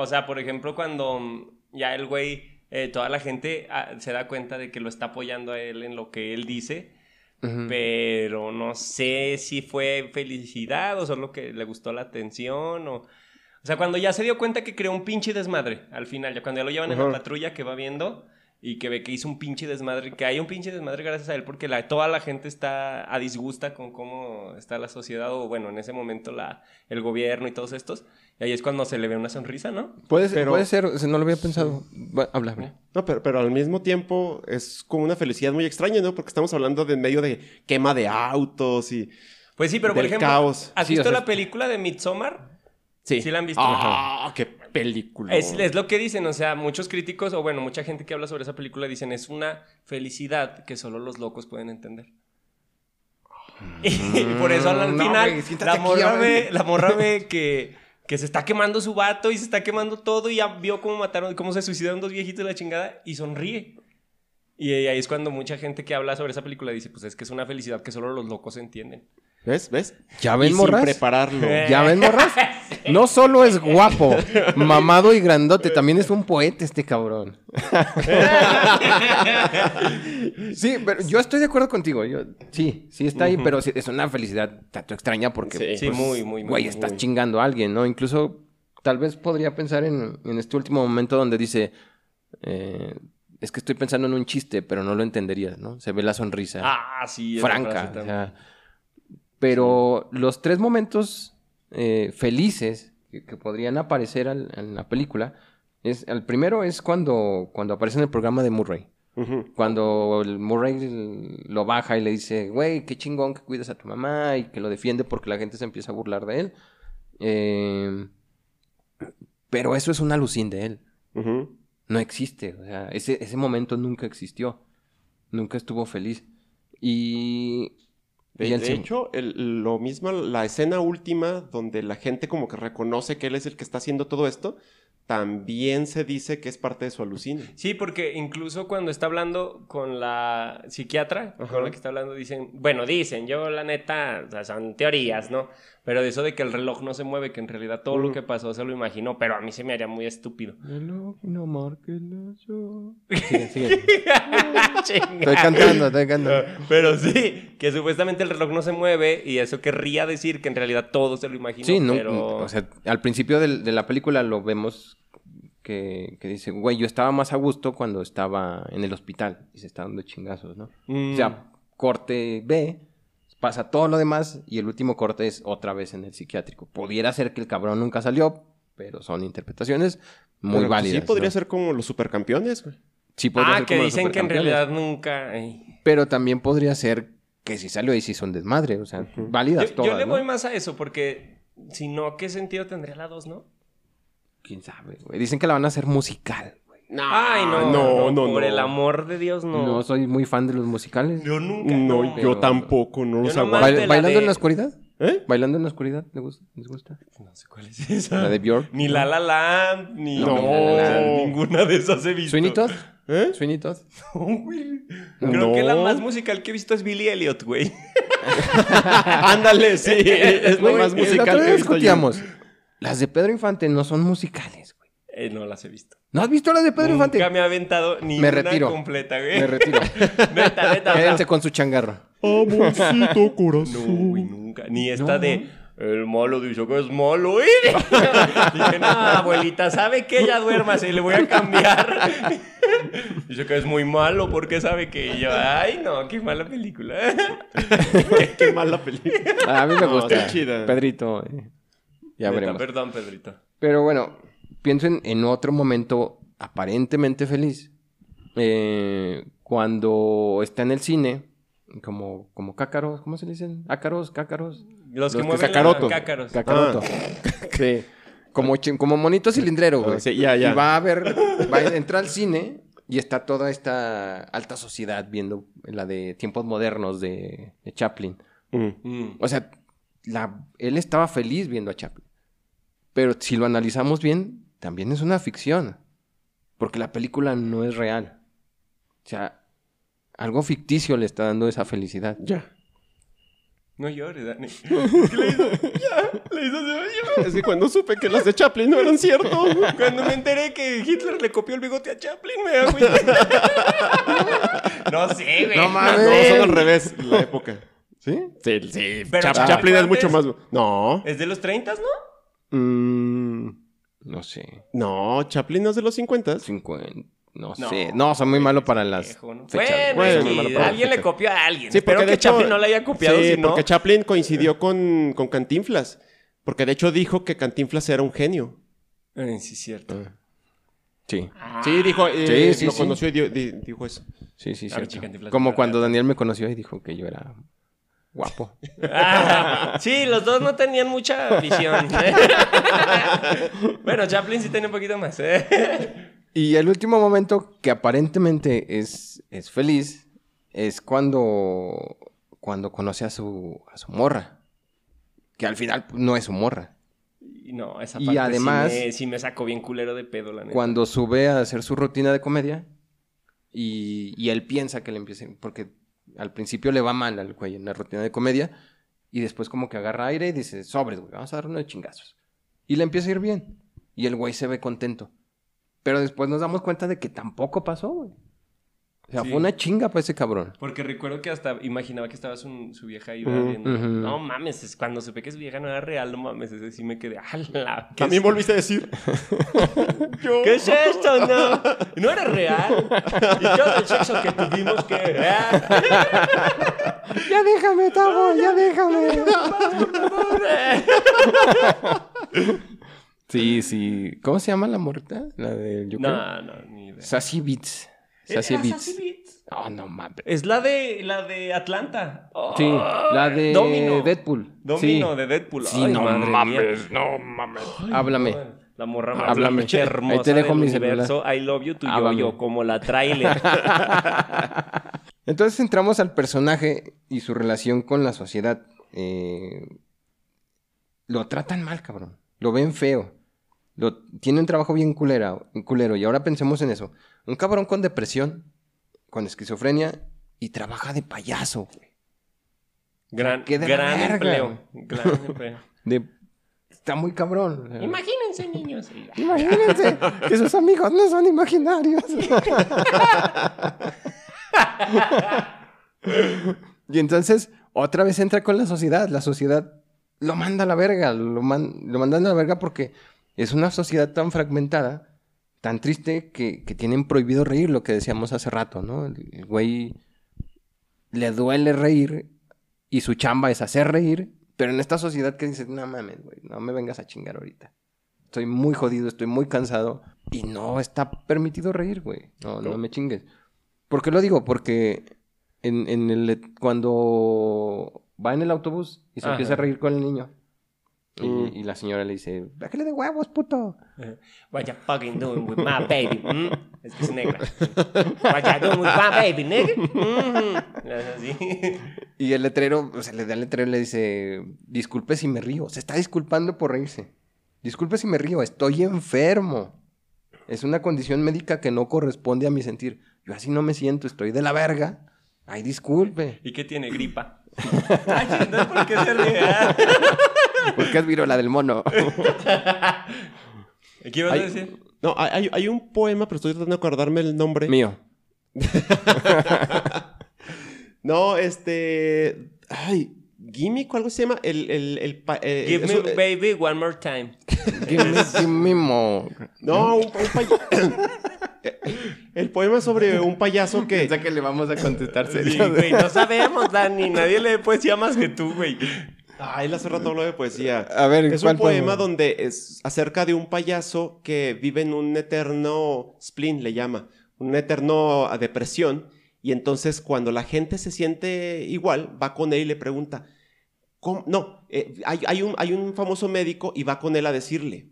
O sea, por ejemplo, cuando mm, ya el güey, eh, toda la gente ah, se da cuenta de que lo está apoyando a él en lo que él dice. Pero no sé si fue felicidad o solo que le gustó la atención o... O sea, cuando ya se dio cuenta que creó un pinche desmadre al final, ya cuando ya lo llevan en la patrulla que va viendo y que ve que hizo un pinche desmadre, que hay un pinche desmadre gracias a él porque la, toda la gente está a disgusta con cómo está la sociedad o bueno, en ese momento la, el gobierno y todos estos. Y ahí es cuando se le ve una sonrisa, ¿no? Puede, ser- Pero- puede ser, no lo había pensado. Va, habla, habla. No, pero, pero al mismo tiempo es como una felicidad muy extraña, ¿no? Porque estamos hablando de en medio de quema de autos y... Pues sí, pero por Del ejemplo, caos. ¿has Sí, visto o sea, la película de Midsommar? Sí. Sí la han visto. ¡Ah, qué película! Es, es lo que dicen, o sea, muchos críticos, o bueno, mucha gente que habla sobre esa película dicen es una felicidad que solo los locos pueden entender. Y por eso al no, final la, morra ve, la morra ve que, que se está quemando su vato y se está quemando todo y ya vio cómo mataron, cómo se suicidaron dos viejitos de la chingada y sonríe. Y ahí es cuando mucha gente que habla sobre esa película dice, pues es que es una felicidad que solo los locos entienden. ¿Ves? ¿Ves? ¿Ya ven, y morras? sin prepararlo. ¿Ya ven, morras? No solo es guapo, mamado y grandote, también es un poeta este cabrón. Sí, pero yo estoy de acuerdo contigo. Yo, sí, sí está ahí, pero es una felicidad tanto extraña porque, Sí. Sí, muy, muy, muy, güey, muy, estás muy. chingando a alguien, ¿no? Incluso tal vez podría pensar en, en este último momento donde dice, eh, es que estoy pensando en un chiste, pero no lo entenderías, ¿no? Se ve la sonrisa Ah, sí. franca. o sea, pero los tres momentos eh, felices que, que podrían aparecer al- en la película, es, el primero es cuando, cuando aparece en el programa de Murray. Cuando el Murray lo baja y le dice, güey, qué chingón que cuidas a tu mamá y que lo defiende porque la gente se empieza a burlar de él. Eh, pero eso es un alucín de él. No existe. O sea, ese, ese momento nunca existió. Nunca estuvo feliz. Y... De, de hecho, el- lo mismo, la escena última donde la gente como que reconoce que él es el que está haciendo todo esto, también se dice que es parte de su alucine. Sí, porque incluso cuando está hablando con la psiquiatra, Ajá. con la que está hablando, dicen, bueno, dicen, yo la neta, o sea, son teorías, ¿no? Pero de eso de que el reloj no se mueve, que en realidad todo lo Mm. que pasó se lo imaginó, pero a mí se me haría muy estúpido. Reloj, no marque las horas. Sigue, sigue. Chinga. Estoy cantando, estoy cantando. Pero sí, que supuestamente el reloj no se mueve y eso querría decir que en realidad todo se lo imaginó. Sí, no, pero... o sea, al principio de la película lo vemos que, que dice, güey, yo estaba más a gusto cuando estaba en el hospital y se está dando chingazos, ¿no? Mm. O sea, corte B, pasa todo lo demás y el último corte es otra vez en el psiquiátrico. Pudiera ser que el cabrón nunca salió, pero son interpretaciones muy Pero, válidas. Sí, podría ¿no? ser como los supercampeones, güey. Sí, podría Ah, ser que como los dicen que en realidad nunca... ay. Pero también podría ser que si salió ahí sí son desmadre, o sea, válidas Yo, todas, yo le ¿no? voy más a eso porque si no, ¿qué sentido tendría la 2, no? ¿Quién sabe, güey? Dicen que la van a hacer musical. güey. No, Ay, no, no, no. Por no. el amor de Dios, no. No. soy muy fan de los musicales. Yo nunca. No, no. yo tampoco, no los aguanto. Bail- la ¿Bailando de- en la oscuridad? ¿Eh? ¿Bailando en la oscuridad? ¿Les gusta? ¿Les gusta? No sé cuál es esa. ¿La de Björk? Ni La La Land, ni... No. ninguna de esas he visto. ¿Sweeney Todd? ¿Eh? ¿Sweeney Todd? No, güey. Creo No. que la más musical que he visto es Billy Elliot, güey. Ándale, sí. Es Güey, más musical que he visto yo. Las de Pedro Infante no son musicales, güey. Eh, no las he visto. ¿No has visto las de Pedro Nunca Infante? me ha aventado ni Me una retiro. completa, güey. Me retiro. neta, neta. Quédense con su changarro. Amorcito No, corazón. güey, nunca. Ni esta de. El malo dice que es malo, güey. Dije, no, abuelita, ¿sabe que ella duerma? Se le voy a cambiar. Dice que es muy malo porque sabe que Y yo. Ay, no, qué mala película. Qué mala película. A mí me No, gusta. está chida. Pedrito. eh, Ya Neta, veremos. Perdón, Pedrito. Pero bueno, pienso en, en otro momento aparentemente feliz. Eh, cuando está en el cine, como, como cácaros, ¿cómo se le dicen? Ácaros, cácaros. Los, que Los que mueven sacaroto. la cácaros. Cacaroto. Sí. Como, como monito cilindrero, güey. Ah, sí, ya, ya. Y va a ver, va a entrar al cine y está toda esta alta sociedad viendo la de tiempos modernos de, de Chaplin. Mm. Mm. O sea, la- él estaba feliz viendo a Chaplin. Pero si lo analizamos bien, también es una ficción. Porque la película no es real. O sea, algo ficticio le está dando esa felicidad. Ya. No llores, Dani. ¿Qué le hizo? Ya, le hizo así, Es que cuando supe que las de Chaplin no eran cierto. Cuando me enteré que Hitler le copió el bigote a Chaplin, me agüité. No sé, güey. No No, mames. son al revés, la época. ¿Sí? Sí, sí. Pero Chap- Chaplin Chaplin es mucho más. No. Es de los 30, ¿no? Mm, No sé. no, Chaplin no es de los 50. 50. No, No, sé. No, soy muy malo para las Viejo, ¿no? fechas. Bueno, Bueno, es muy que malo para las alguien le fechas. copió a alguien. Sí, Espero porque de que hecho- Chaplin no le haya copiado, Sí, porque Chaplin coincidió con, con Cantinflas. Porque de hecho dijo que Cantinflas era un genio. Ay, sí, es cierto. Sí. Sí, dijo, eh, Sí, sí, lo sí. conoció y di- di- dijo eso. Sí, sí, cierto. Como cuando Daniel me conoció y dijo que yo era guapo. Ah, sí, los dos no tenían mucha visión. bueno, Chaplin sí tenía un poquito más. ¿eh? Y el último momento que aparentemente es, es feliz es cuando, cuando conoce a su, a su morra. Que al final no es su morra. Y no, esa Y parte además- sí me, sí me sacó bien culero de pedo, la neta. Cuando sube a hacer su rutina de comedia y, y él piensa que le empiece, porque al principio le va mal al güey en la rutina de comedia y después como que agarra aire y dice, sobres, güey, vamos a dar unos chingazos. Y le empieza a ir bien. Y el güey se ve contento. Pero después nos damos cuenta de que tampoco pasó, güey. O sea, Sí. fue una chinga para ese cabrón. Porque recuerdo que hasta imaginaba que estaba su, su vieja ahí viendo. No mames, es cuando supe que su vieja no era real, no mames, ese sí me quedé. ¿Qué También es- volviste a decir. Yo. ¿Qué es esto? No, no era real. Y todo el sexo que tuvimos que. Ya déjame, Tavo, ya déjame. Sí, sí. ¿Cómo se llama la morrita? La del Joker. No, no, ni idea. Sassy Beats. Sassy ¿Era Beats. Beats? Oh, no mames. Es la de la de Atlanta. Oh, Sí, la de Domino. Deadpool. Domino Sí. de Deadpool. Sí, Ay, no mames, no mames. Háblame. La morra más Háblame. hermosa Ahí te dejo del mi universo. I love you, tu Háblame. yo, como la trailer. Entonces entramos al personaje y su relación con la sociedad. Eh, lo tratan mal, cabrón. Lo ven feo. Lo, tiene un trabajo bien culera, culero. Y ahora pensemos en eso. Un cabrón con depresión, con esquizofrenia y trabaja de payaso, güey. gran Qué de la gran empleo. Gran empleo. De- Está muy cabrón. Imagínense, niños. Imagínense que sus amigos no son imaginarios. y entonces, otra vez entra con la sociedad. La sociedad lo manda a la verga. Lo, man- lo mandan a la verga porque es una sociedad tan fragmentada, tan triste, que, que tienen prohibido reír, lo que decíamos hace rato, ¿no? El, el güey le duele reír y su chamba es hacer reír. Pero en esta sociedad que dices, no mames, güey, no me vengas a chingar ahorita. Estoy muy jodido, estoy muy cansado y no está permitido reír, güey. No, no me chingues. ¿Por qué lo digo? Porque en, en el, cuando va en el autobús y se Ajá. empieza a reír con el niño y, Mm. y la señora le dice, bájale de huevos, puto. What you fucking doing with my baby? mm? Es que es negra. What you doing with my baby, nigga? Es así. Y el letrero, o sea, le da el letrero y le dice, disculpe si me río. Se está disculpando por reírse. Disculpe si me río, estoy enfermo. Es una condición médica que no corresponde a mi sentir. Yo así no me siento, estoy de la verga. Ay, disculpe. ¿Y qué tiene? Gripa. Ay, no, ¿por qué se ríe? ¿Por qué es virola del mono? ¿Qué ibas a decir? No, hay, un poema, pero estoy tratando de acordarme el nombre. Mío. No, este. Ay, Gimmick o algo se llama. El. el, el pa- eh, Give eso, me eh, baby one more time. Give me, give me more. No, un, un pay- El poema es sobre un payaso que. Piensa que le vamos a contestar Sí, serio. güey, no sabemos, Dani. Nadie lee poesía más que tú, güey. Ah, él hace rato habló de poesía. A ver, Es ¿cuál un poema poema? donde es acerca de un payaso que vive en un eterno spleen, le llama, un eterno a depresión. Y entonces cuando la gente se siente igual, va con él y le pregunta, ¿cómo? No, eh, hay, hay un, hay un famoso médico y va con él a decirle,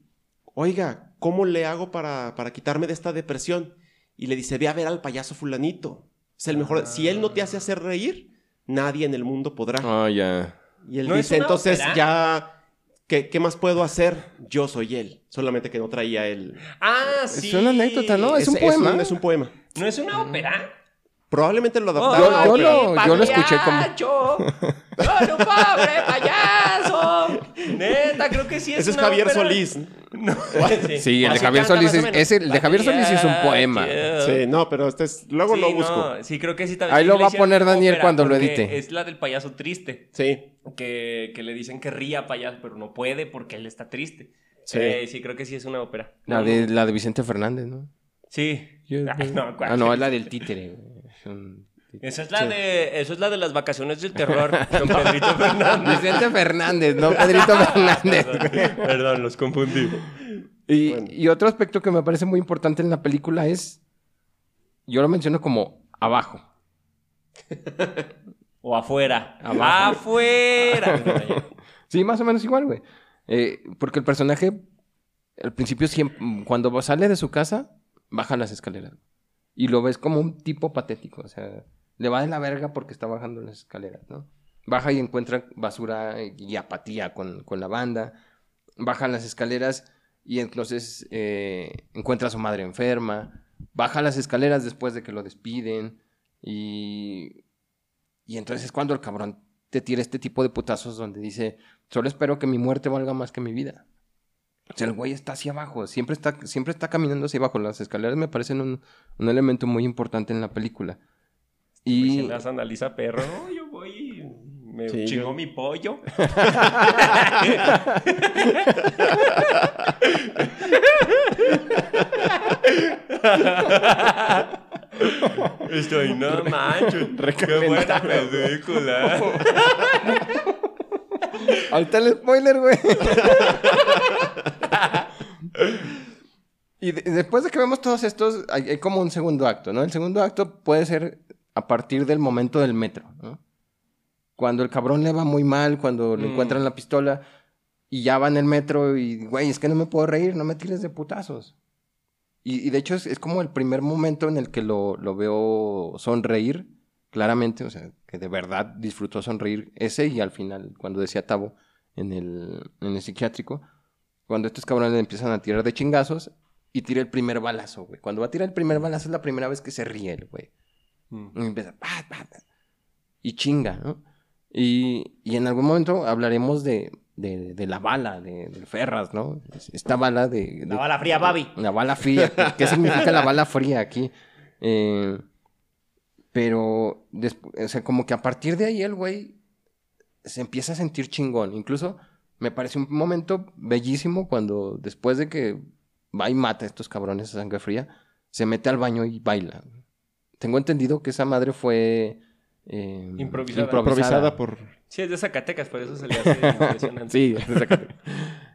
oiga, ¿cómo le hago para, para quitarme de esta depresión? Y le dice, ve a ver al payaso fulanito. Es el mejor. Si él no te hace hacer reír, nadie en el mundo podrá. Ah, ya. Y él ¿No es dice, entonces ópera? ya, ¿qué, qué más puedo hacer? Yo soy él. Solamente que no traía él. Ah, sí. Es una anécdota, ¿no? Es un poema. Es un, poema. ¿No es una ópera? Probablemente lo adaptaron yo lo- yo lo escuché como- Payacho, ¡Con un pobre payaso! Neta, creo que sí es Ese es una Javier ópera. Solís. No, Sí, el de Javier Solís es- el de Javier Solís es un poema. Sí, no, pero este es... Luego Sí, lo busco. no, sí, creo que sí también. Ahí sí lo le va a poner Daniel ópera, cuando lo edite. Es la del payaso triste. Sí. Que, que le dicen que ría payaso, pero no puede porque él está triste. Sí. Eh, sí, creo que sí es una ópera. La de, la de Vicente Fernández, ¿no? Sí. Ay, no, ah, no, es la del títere. güey. Esa es la de, eso es la de las vacaciones del terror con Pedrito Fernández. Vicente Fernández, no Pedrito Fernández. Perdón, perdón, los confundí. Y, Bueno. y otro aspecto que me parece muy importante en la película es, yo lo menciono como abajo. O afuera. Abajo. Afuera. Sí, más o menos igual, güey. Eh, porque el personaje, al principio, siempre, cuando sale de su casa, baja las escaleras. Y lo ves como un tipo patético. O sea, le va de la verga porque está bajando las escaleras, ¿no? Baja y encuentra basura y apatía con, con la banda. Baja las escaleras y entonces eh, encuentra a su madre enferma. Baja las escaleras después de que lo despiden. Y, y entonces es cuando el cabrón te tira este tipo de putazos donde dice, solo espero que mi muerte valga más que mi vida. O sea, el güey está hacia abajo, siempre está, siempre está caminando hacia abajo. Las escaleras me parecen un, un elemento muy importante en la película. Y... Si Y las analiza perro, no, yo voy y me Sí, chingó yo- mi pollo. Estoy no manches. Qué buena película. Ahorita el spoiler, güey. y de- después de que vemos todos estos, hay, hay como un segundo acto, ¿no? El segundo acto puede ser a partir del momento del metro, ¿no? Cuando el cabrón le va muy mal, cuando le Mm. encuentran la pistola y ya va en el metro y, güey, es que no me puedo reír, no me tires de putazos. Y, y de hecho es, es como el primer momento en el que lo, lo veo sonreír, claramente, o sea, que de verdad disfrutó sonreír ese y al final, cuando decía Tavo en el, en el psiquiátrico, cuando estos cabrones le empiezan a tirar de chingazos y tira el primer balazo, güey. Cuando va a tirar el primer balazo es la primera vez que se ríe el güey. Y empieza, pa, pa, pa, y chinga, ¿no? Y, y en algún momento hablaremos de, de, de la bala, de, Ferras, ¿no? Esta bala de... de- La bala fría, Babi. la bala fría. ¿Qué- ¿Qué significa la bala fría aquí? Eh, pero, o sea, como que a partir de ahí el güey se empieza a sentir chingón. Incluso me parece un momento bellísimo cuando después de que va y mata a estos cabrones a sangre fría, se mete al baño y baila. Tengo entendido que esa madre fue... eh, Improvisada. Improvisada por... Sí, es de Zacatecas, por eso se le hace impresionante. Sí, exacto.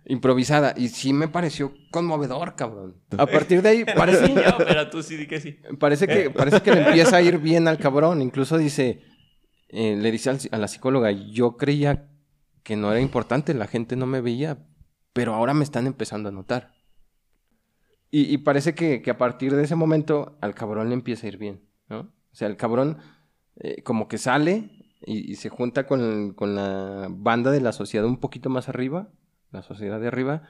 improvisada. Y sí me pareció conmovedor, cabrón. A partir de ahí parece... Sí, yo, pero tú sí di que sí. Parece que, parece que le empieza a ir bien al cabrón. Incluso dice, eh, le dice al- a la psicóloga, yo creía que no era importante, la gente no me veía, pero ahora me están empezando a notar. Y, y parece que, que a partir de ese momento al cabrón le empieza a ir bien, ¿no? O sea, el cabrón eh, como que sale y, y se junta con, con la banda de la sociedad un poquito más arriba, la sociedad de arriba,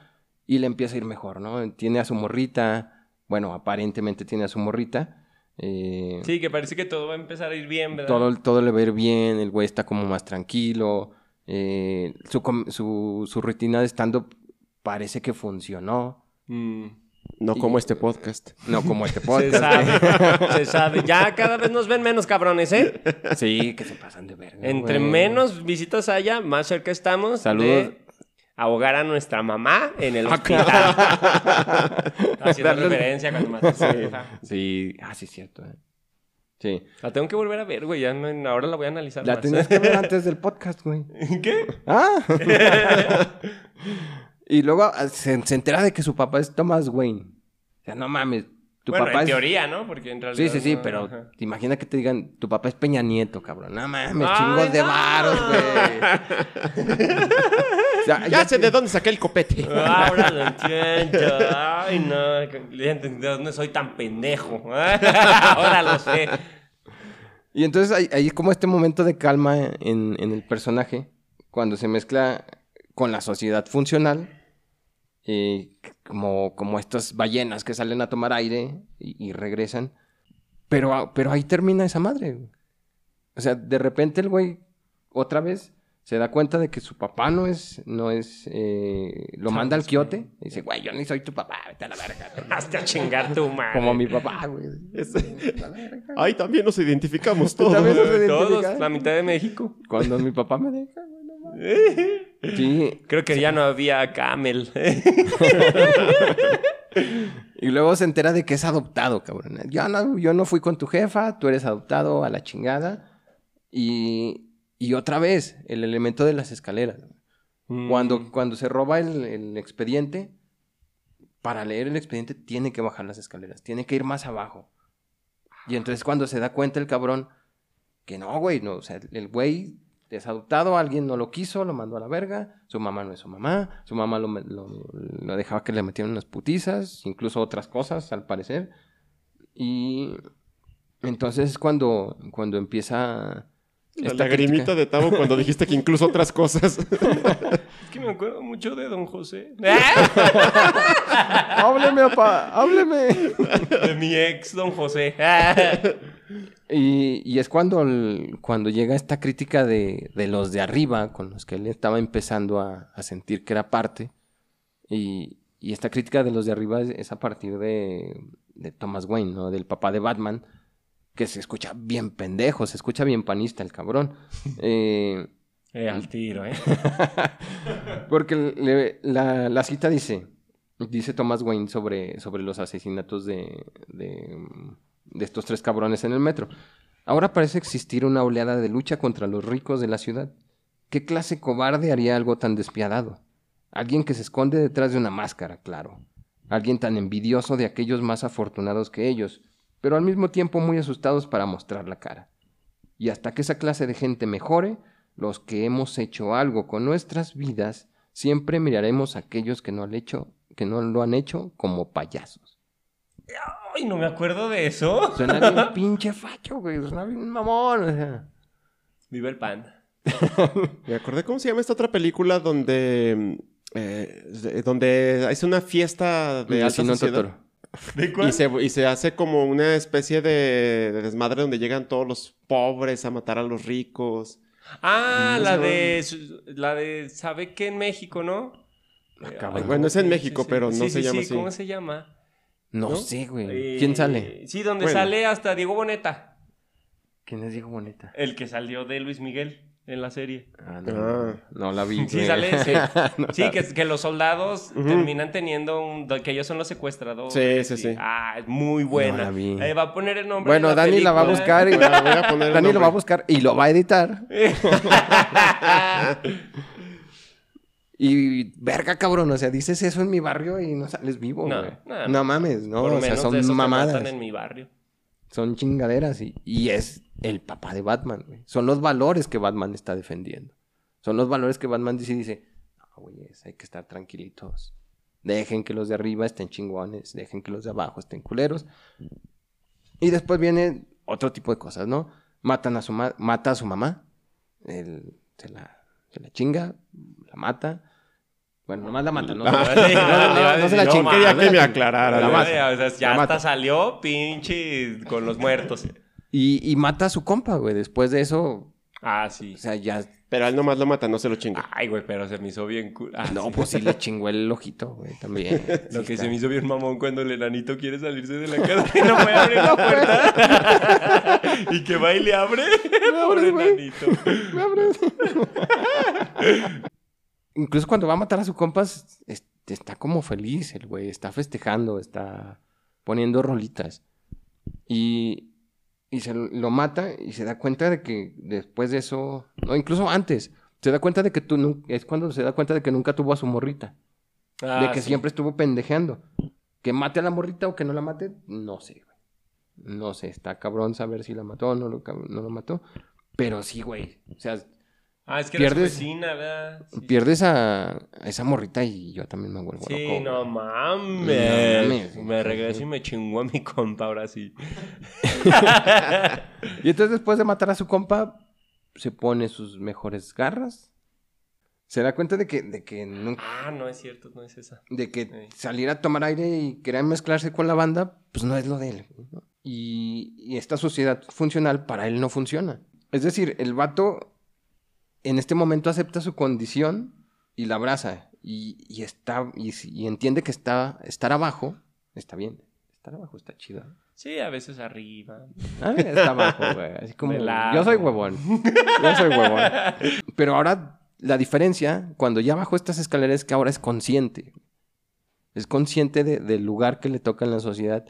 y le empieza a ir mejor, ¿no? Tiene a su morrita, bueno, aparentemente tiene a su morrita. eh, Sí, que parece que todo va a empezar a ir bien, ¿verdad? todo, todo le va a ir bien, el güey está como más tranquilo, eh, su, su, su rutina de stand-up parece que funcionó, Mm. No como este podcast. no como este Se podcast. sabe, se sabe. Ya cada vez nos ven menos cabrones, ¿eh? sí, que se pasan de verga. Entre güey. menos visitas haya, más cerca estamos Saludos. de ahogar a nuestra mamá en el hospital. Haciendo referencia cuando tu jefa. Sí, ah, sí, es cierto. eh. Sí. La tengo que volver a ver, güey. Ya no- ahora la voy a analizar La más. tenías que ver antes del podcast, güey. ¿Qué? Ah. Y luego ah, se, se entera de que su papá es Thomas Wayne. O sea, no mames. Tu bueno, papá en es... teoría, ¿no? Porque en Sí, realidad... sí, sí, no- pero ajá. te imaginas que te digan, tu papá es Peña Nieto, cabrón. No mames, Ay, chingos de no. varos, güey. O sea, Ya sé de dónde saqué el copete. Ahora lo entiendo. Ay, no. Ya dónde soy tan pendejo. Ahora lo sé. Y entonces hay, hay como este momento de calma en, en el personaje cuando se mezcla con la sociedad funcional, eh, como, como estas ballenas que salen a tomar aire y, y regresan. Pero, pero ahí termina esa madre. O sea, de repente el güey otra vez se da cuenta de que su papá no es, no es, eh, lo manda al quiote. Y dice, güey, yo ni soy tu papá, vete a la verga. Hazte a chingar tu madre. Como mi papá, güey. Ahí también nos identificamos todos. también nos Todos, identificas. la mitad de México. Cuando mi papá me deja, güey, no. Sí, Creo que ya no había camel. y luego se entera de que es adoptado, cabrón. Yo no, yo no fui con tu jefa, tú eres adoptado a la chingada. Y, y otra vez, el elemento de las escaleras. Mm. Cuando, cuando se roba el, el expediente, para leer el expediente tiene que bajar las escaleras, tiene que ir más abajo. Y entonces cuando se da cuenta el cabrón, que no, güey, no, o sea, el güey es adoptado, alguien no lo quiso, lo mandó a la verga, su mamá no es su mamá, su mamá lo, lo- lo dejaba que le metieran unas putizas, incluso otras cosas, al parecer. Y entonces es cuando, cuando empieza... La esta lagrimita crítica. de Tavo cuando dijiste que incluso otras cosas. Es que me acuerdo mucho de Don José. ¡Hábleme, papá! ¡Hábleme! De mi ex, Don José. Y, y es cuando, el- cuando llega esta crítica de, de los de arriba, con los que él estaba empezando a, a sentir que era parte, y, y esta crítica de los de arriba es, es a partir de, de Thomas Wayne, ¿no? Del papá de Batman, que se escucha bien pendejo, se escucha bien panista el cabrón. Eh, Eh, al tiro, ¿eh? porque la, la cita dice, dice Thomas Wayne sobre, sobre los asesinatos de, de, de estos tres cabrones en el metro. Ahora parece existir una oleada de lucha contra los ricos de la ciudad. ¿Qué clase cobarde haría algo tan despiadado? Alguien que se esconde detrás de una máscara, claro. Alguien tan envidioso de aquellos más afortunados que ellos, pero al mismo tiempo muy asustados para mostrar la cara. Y hasta que esa clase de gente mejore, los que hemos hecho algo con nuestras vidas, siempre miraremos a aquellos que no, han hecho, que no lo han hecho como payasos. Ay, no me acuerdo de eso. Suena bien pinche facho, güey. Suena bien mamón. o sea. Viva el panda. Me acordé cómo se llama esta otra película donde. eh, de- donde es una fiesta de alta sociedad. ¿De Y se, y se hace como una especie de, de desmadre donde llegan todos los pobres a matar a los ricos. Ah, la de. La de. ¿Sabe qué en México, no? Ah, ay, Bueno, es en México, sí, pero no sí, se llama sí, así. ¿Cómo se llama? No, ¿No? sé, güey. Eh, ¿Quién sale? Sí, donde Bueno. sale hasta Diego Boneta. ¿Quién es Diego Boneta? El que salió de Luis Miguel en la serie. Ah, no, Ah. no la vi. Sí, sale. No Sí, la- que, que los soldados terminan teniendo un. que ellos son los secuestradores. Sí, sí, sí. Ah, es muy buena. No la vi. Eh, va a poner el nombre. Bueno, de la Dani la va a buscar y... Bueno, voy a poner Dani lo va a buscar y lo va a editar. Y verga, cabrón, o sea, dices eso en mi barrio y no sales vivo, No, güey. no, No, no. mames, no, Por o sea, menos de son eso te mamadas. en mi barrio. Son chingaderas y, y es el papá de Batman, güey. Son los valores que Batman está defendiendo. Son los valores que Batman dice dice, no, hay que estar tranquilitos. Dejen que los de arriba estén chingones, dejen que los de abajo estén culeros. Y después viene otro tipo de cosas, ¿no? Matan a su ma- mata a su mamá, él se la, se la chinga, la mata. Bueno, nomás la mata, ¿no? No, sí, no, no, no se la no, chinga. Quería que me aclarara. La ¿no? mata. O sea, ya La hasta mata. salió pinche con los muertos. Y, y mata a su compa, güey. Después de eso, Ah, sí. o sea, ya Pero a él nomás lo mata, no se lo chinga. Ay, güey, pero se me hizo bien cool. Ah, No, sí. pues sí le chingó el ojito, güey, también. Lo Sí que está. se me hizo bien mamón cuando el enanito quiere salirse de la casa y no puede abrir la puerta. y que va y le abre. Pobre abres, güey. Me abres. Incluso cuando va a matar a su compas, es- está como feliz el güey. Está festejando, está poniendo rolitas. Y, y se lo- mata y se da cuenta de que después de eso, no, incluso antes, se da cuenta de que tú es cuando se da cuenta de que nunca tuvo a su morrita. de Ah, que sí. siempre estuvo pendejeando. Que mate a la morrita o que no la mate, no sé, güey. No sé, está cabrón saber si la mató o no lo, no lo mató. Pero sí, güey. O sea, Ah, es que pierdes- vecina, ¿verdad? Sí. pierdes a, a esa morrita y yo también me vuelvo Sí, loco. no mames. No mames. Me regreso y me chingó a mi compa ahora sí. Y entonces después de matar a su compa, se pone sus mejores garras. Se da cuenta de que, de que, nunca- Ah, no es cierto, no es esa. de que Sí. salir a tomar aire y querer mezclarse con la banda, pues no es lo de él. ¿no? Y, y esta sociedad funcional para él no funciona. Es decir, el vato en este momento acepta su condición y la abraza. Y, y está, y, entiende que está, estar abajo está bien. Estar abajo está chido. Sí, a veces arriba. Ah, mira, está abajo, güey. Así como, yo soy huevón. Yo soy huevón. Pero ahora la diferencia, cuando ya bajó estas escaleras, es que ahora es consciente. Es consciente de- del lugar que le toca en la sociedad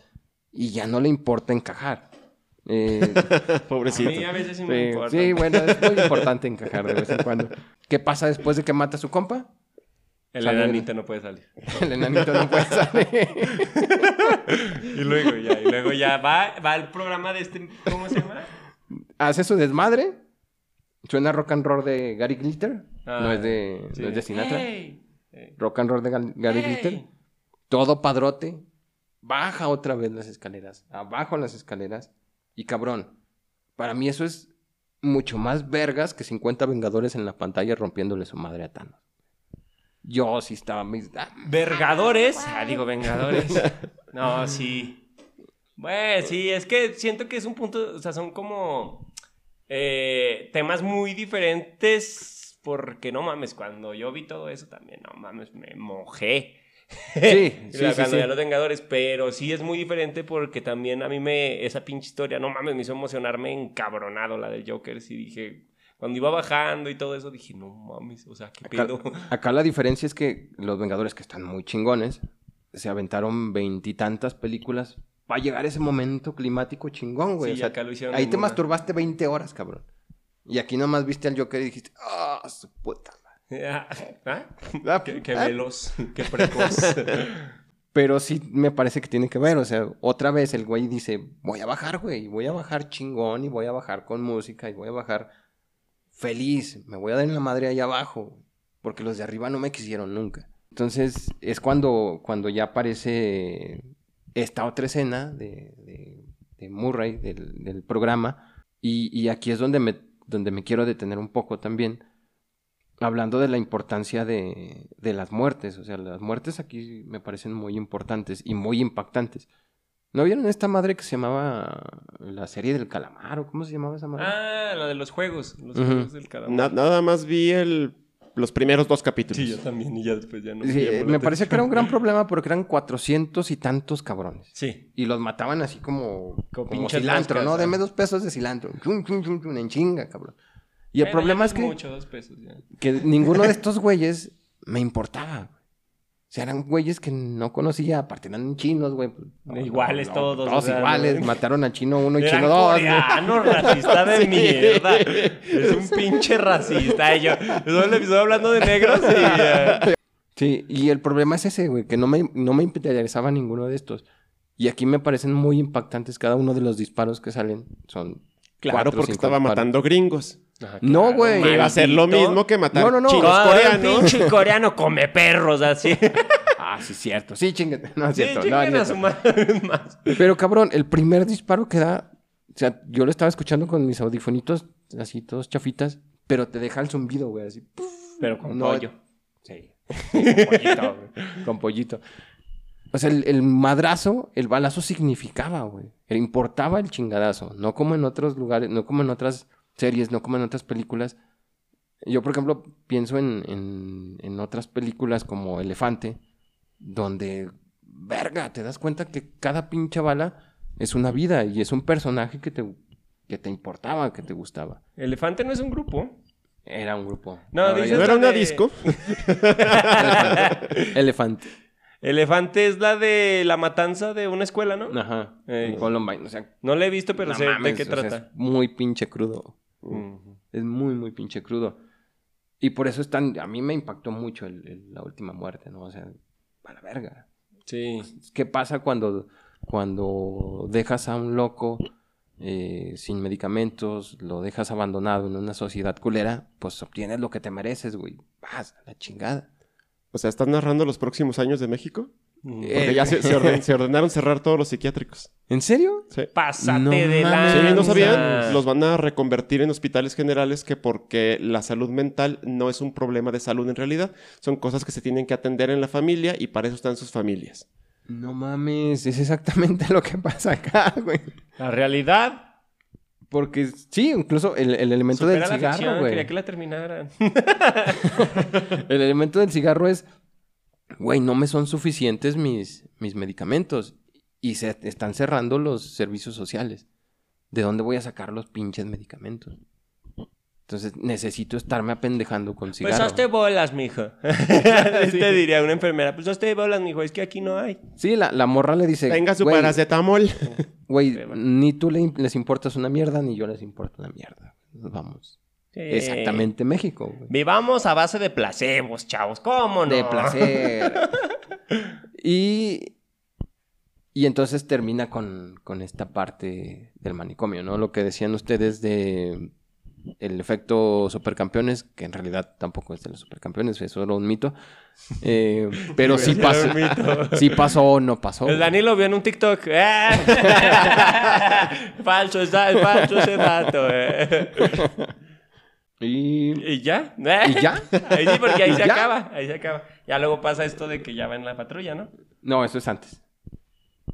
y ya no le importa encajar. Eh, A Pobrecito. mí a veces sí me sí, importa. sí, bueno, es muy importante encajar de vez en cuando. ¿Qué pasa después de que mata a su compa? El Sale- enanito no puede salir. El enanito no puede salir. Y luego ya, y luego ya va, va el programa de este, ¿cómo se llama? Hace su desmadre. Suena rock and roll de Gary Glitter. no, Ah, es de, sí. no es de Sinatra. Hey. Rock and roll de Gary hey. Glitter. Todo padrote. Baja otra vez las escaleras. Abajo las escaleras. Y cabrón. Para mí eso es mucho más vergas que 50 Vengadores en la pantalla rompiéndole su madre a Thanos. Yo sí estaba... muy- ah, Vergadores. Ah, digo, Vengadores. No, sí. Bueno, sí, es que siento que es un punto, o sea, son como eh, temas muy diferentes porque no mames, cuando yo vi todo eso también, no mames, me mojé. Sí, sí, la- sí, ya los Vengadores, pero sí es muy diferente porque también a mí me, esa pinche historia, no mames, me hizo emocionarme encabronado la del Joker, sí dije, cuando iba bajando y todo eso, dije, no mames, o sea, qué Acá, pedo. acá la diferencia es que los Vengadores, que están muy chingones, se aventaron veintitantas películas para llegar a ese momento climático chingón, güey. Sí, O sea, acá lo hicieron ahí te masturbaste 20 horas, cabrón. Y aquí nomás viste al Joker y dijiste, ¡ah, su puta! ¿Ah? Ah, Qué, qué ah. veloz, qué precoz. Pero sí me parece que tiene que ver, o sea, otra vez el güey dice, voy a bajar, güey, voy a bajar chingón y voy a bajar con música y voy a bajar feliz, me voy a dar en la madre ahí abajo, porque los de arriba no me quisieron nunca. Entonces es cuando, cuando ya aparece esta otra escena de, de- de Murray, del, del programa, y, y aquí es donde me, donde me quiero detener un poco también, hablando de la importancia de, de las muertes. O sea, las muertes aquí me parecen muy importantes y muy impactantes. ¿No vieron esta madre que se llamaba la serie del calamar o cómo se llamaba esa madre? ah, la de los juegos, los juegos del calamar. Na- nada más vi el, los primeros dos capítulos. Sí, yo también, y ya después ya no. Sí, me me parecía que era un gran problema porque eran cuatrocientos y tantos cabrones. Sí. Y los mataban así como, Como cilantro, ¿no? Deme dos pesos de cilantro. Chum, chum, chum, chum, en chinga, cabrón. Y el problema es que, Mucho, dos pesos ya. que ninguno de estos güeyes me importaba. O sea, eran güeyes que no conocía, aparte eran chinos, güey. no, Iguales todos, Todos o sea, iguales. no- Mataron a chino uno y chino dos. coreano, racista de mierda. Es un pinche racista. Y yo, todo el episodio hablando de negros y... Sí, y el problema es ese, güey, que no me, no me interesaba ninguno de estos. Y aquí me parecen muy impactantes cada uno de los disparos que salen. Son Claro, cuatro porque cinco estaba disparos. matando gringos. No, güey. Que iba a ser lo mismo que matar No, no, no. chinos un coreanos. pinche coreano come perros, así. Ah, sí, cierto. Sí, chingue. No, es Sí, cierto. no, es a su cierto. madre más. Pero cabrón, el primer disparo que da. O sea, yo lo estaba escuchando con mis audifonitos, así todos chafitas, pero te deja el zumbido, güey, así. Pero con No, pollo. Sí. Con pollito, güey. Con pollito. O sea, el, el madrazo, el balazo significaba, güey. Era- Importaba el chingadazo. No como en otros lugares, no como en otras series, no como en otras películas. Yo, por ejemplo, pienso en, en, en otras películas como Elefante, donde, verga, te das cuenta que cada pinche bala es una vida y es un personaje que te, que te importaba, que te gustaba. Elefante no es un grupo. Era un grupo. No, Ahora dices- ya- ¿No era una disco? Elefante. Elefante es la de la matanza de una escuela, ¿no? Ajá. Ey. Columbine, o sea, No la he visto, pero no sé mames, de qué o sea, trata. es muy pinche crudo. Es muy, muy pinche crudo. Y por eso es tan... A mí me impactó mucho el- el- la última muerte, ¿no? O sea, a la verga. Sí. ¿Qué pasa cuando, cuando dejas a un loco eh, sin medicamentos, lo dejas abandonado en una sociedad culera? Pues obtienes lo que te mereces, güey. Vas a la chingada. O sea, ¿estás narrando los próximos años de México? Eh, Porque ya se, se orden- se ordenaron cerrar todos los psiquiátricos. ¿En serio? Sí. Pásate No de lanza. Sí, ¿no sabían? Los van a reconvertir en hospitales generales que porque la salud mental no es un problema de salud en realidad, son cosas que se tienen que atender en la familia y para eso están sus familias. No mames, es exactamente lo que pasa acá, güey. La realidad. Porque sí, incluso el, el elemento Supera del la ficción. cigarro, güey. Quería que la terminaran. El elemento del cigarro es, güey, no me son suficientes mis, mis medicamentos. Y se están cerrando los servicios sociales. ¿De dónde voy a sacar los pinches medicamentos? Entonces necesito estarme apendejando con Pues cigarro. hazte bolas, mijo. Te diría una enfermera. Pues hazte bolas, mijo. Es que aquí no hay. Sí, la, la morra le dice, Tenga su paracetamol. güey, ni tú le- les importas una mierda, ni yo les importo una mierda. Vamos. Sí. Exactamente México, güey. Vivamos a base de placebos, chavos. ¿Cómo no? De placer. y, y entonces termina con, con esta parte del manicomio, ¿no? Lo que decían ustedes de el efecto supercampeones, que en realidad tampoco es de los supercampeones, es solo un mito. Eh, pero sí pasó. Sí pasó o no pasó. El Dani lo vio en un TikTok. ¡Eh! falso, está, falso ese dato. eh. Y, ¿Y ya? ¿Y ya? Ahí sí, porque ahí ¿Y se ya? acaba. Ahí se acaba. Ya luego pasa esto de que ya va en la patrulla, ¿no? no, eso es antes.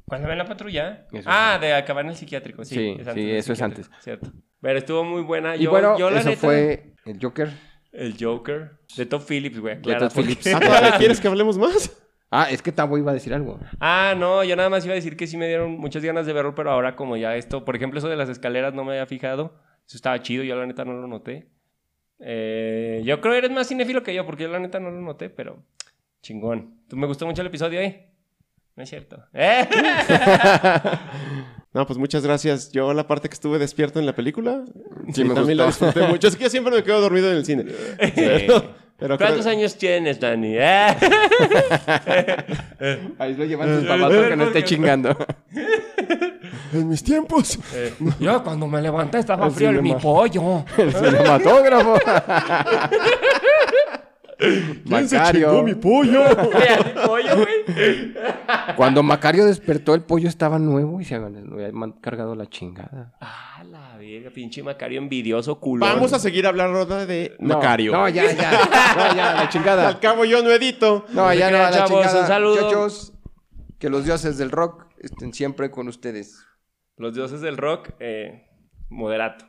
¿Cuándo va en la patrulla? Eso ah, de acabar en el psiquiátrico. Sí, Sí, eso es antes. Cierto. Pero estuvo muy buena. Y Yo, bueno, yo, la eso neta, fue el Joker. El Joker. De Todd Phillips, güey. Porque- Phillips. ¿Ah, todavía quieres que hablemos más? Ah, es que Tabo iba a decir algo. Ah, no, yo nada más iba a decir que sí me dieron muchas ganas de verlo, pero ahora como ya esto, por ejemplo, eso de las escaleras no me había fijado. Eso estaba chido, yo la neta no lo noté. Eh, yo creo que eres más cinéfilo que yo, porque yo la neta no lo noté, pero chingón. ¿Tú me gustó mucho el episodio ahí? No es cierto. ¿Eh? No, pues muchas gracias. Yo la parte que estuve despierto en la película, sí, me también la gustó. disfruté mucho. Es que yo siempre me quedo dormido en el cine. Pero, pero ¿Cuántos creo- años tienes, Dani? ¿Eh? Ahí lo llevan sus papás para que no esté chingando. En mis tiempos. Eh, yo cuando me levanté estaba El frío el mi cinema. pollo. El cinematógrafo. ¿Quién se Macario. chingó mi pollo? Güey. Cuando Macario despertó, el pollo estaba nuevo y se había lo había man- cargado la chingada. Ah, la verga, pinche Macario envidioso culo. Vamos a seguir hablando de No, Macario. No, ya, ya. No, ya, la chingada. Al cabo yo no edito. No, ya no, la Chavos, chingada. un saludo. Que los dioses del rock estén siempre con ustedes. Los dioses del rock, eh, moderato.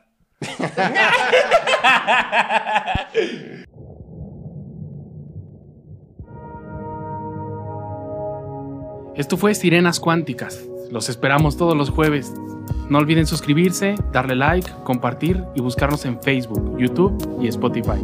Esto fue Sirenas Cuánticas. Los esperamos todos los jueves. No olviden suscribirse, darle like, compartir y buscarnos en Facebook, YouTube y Spotify.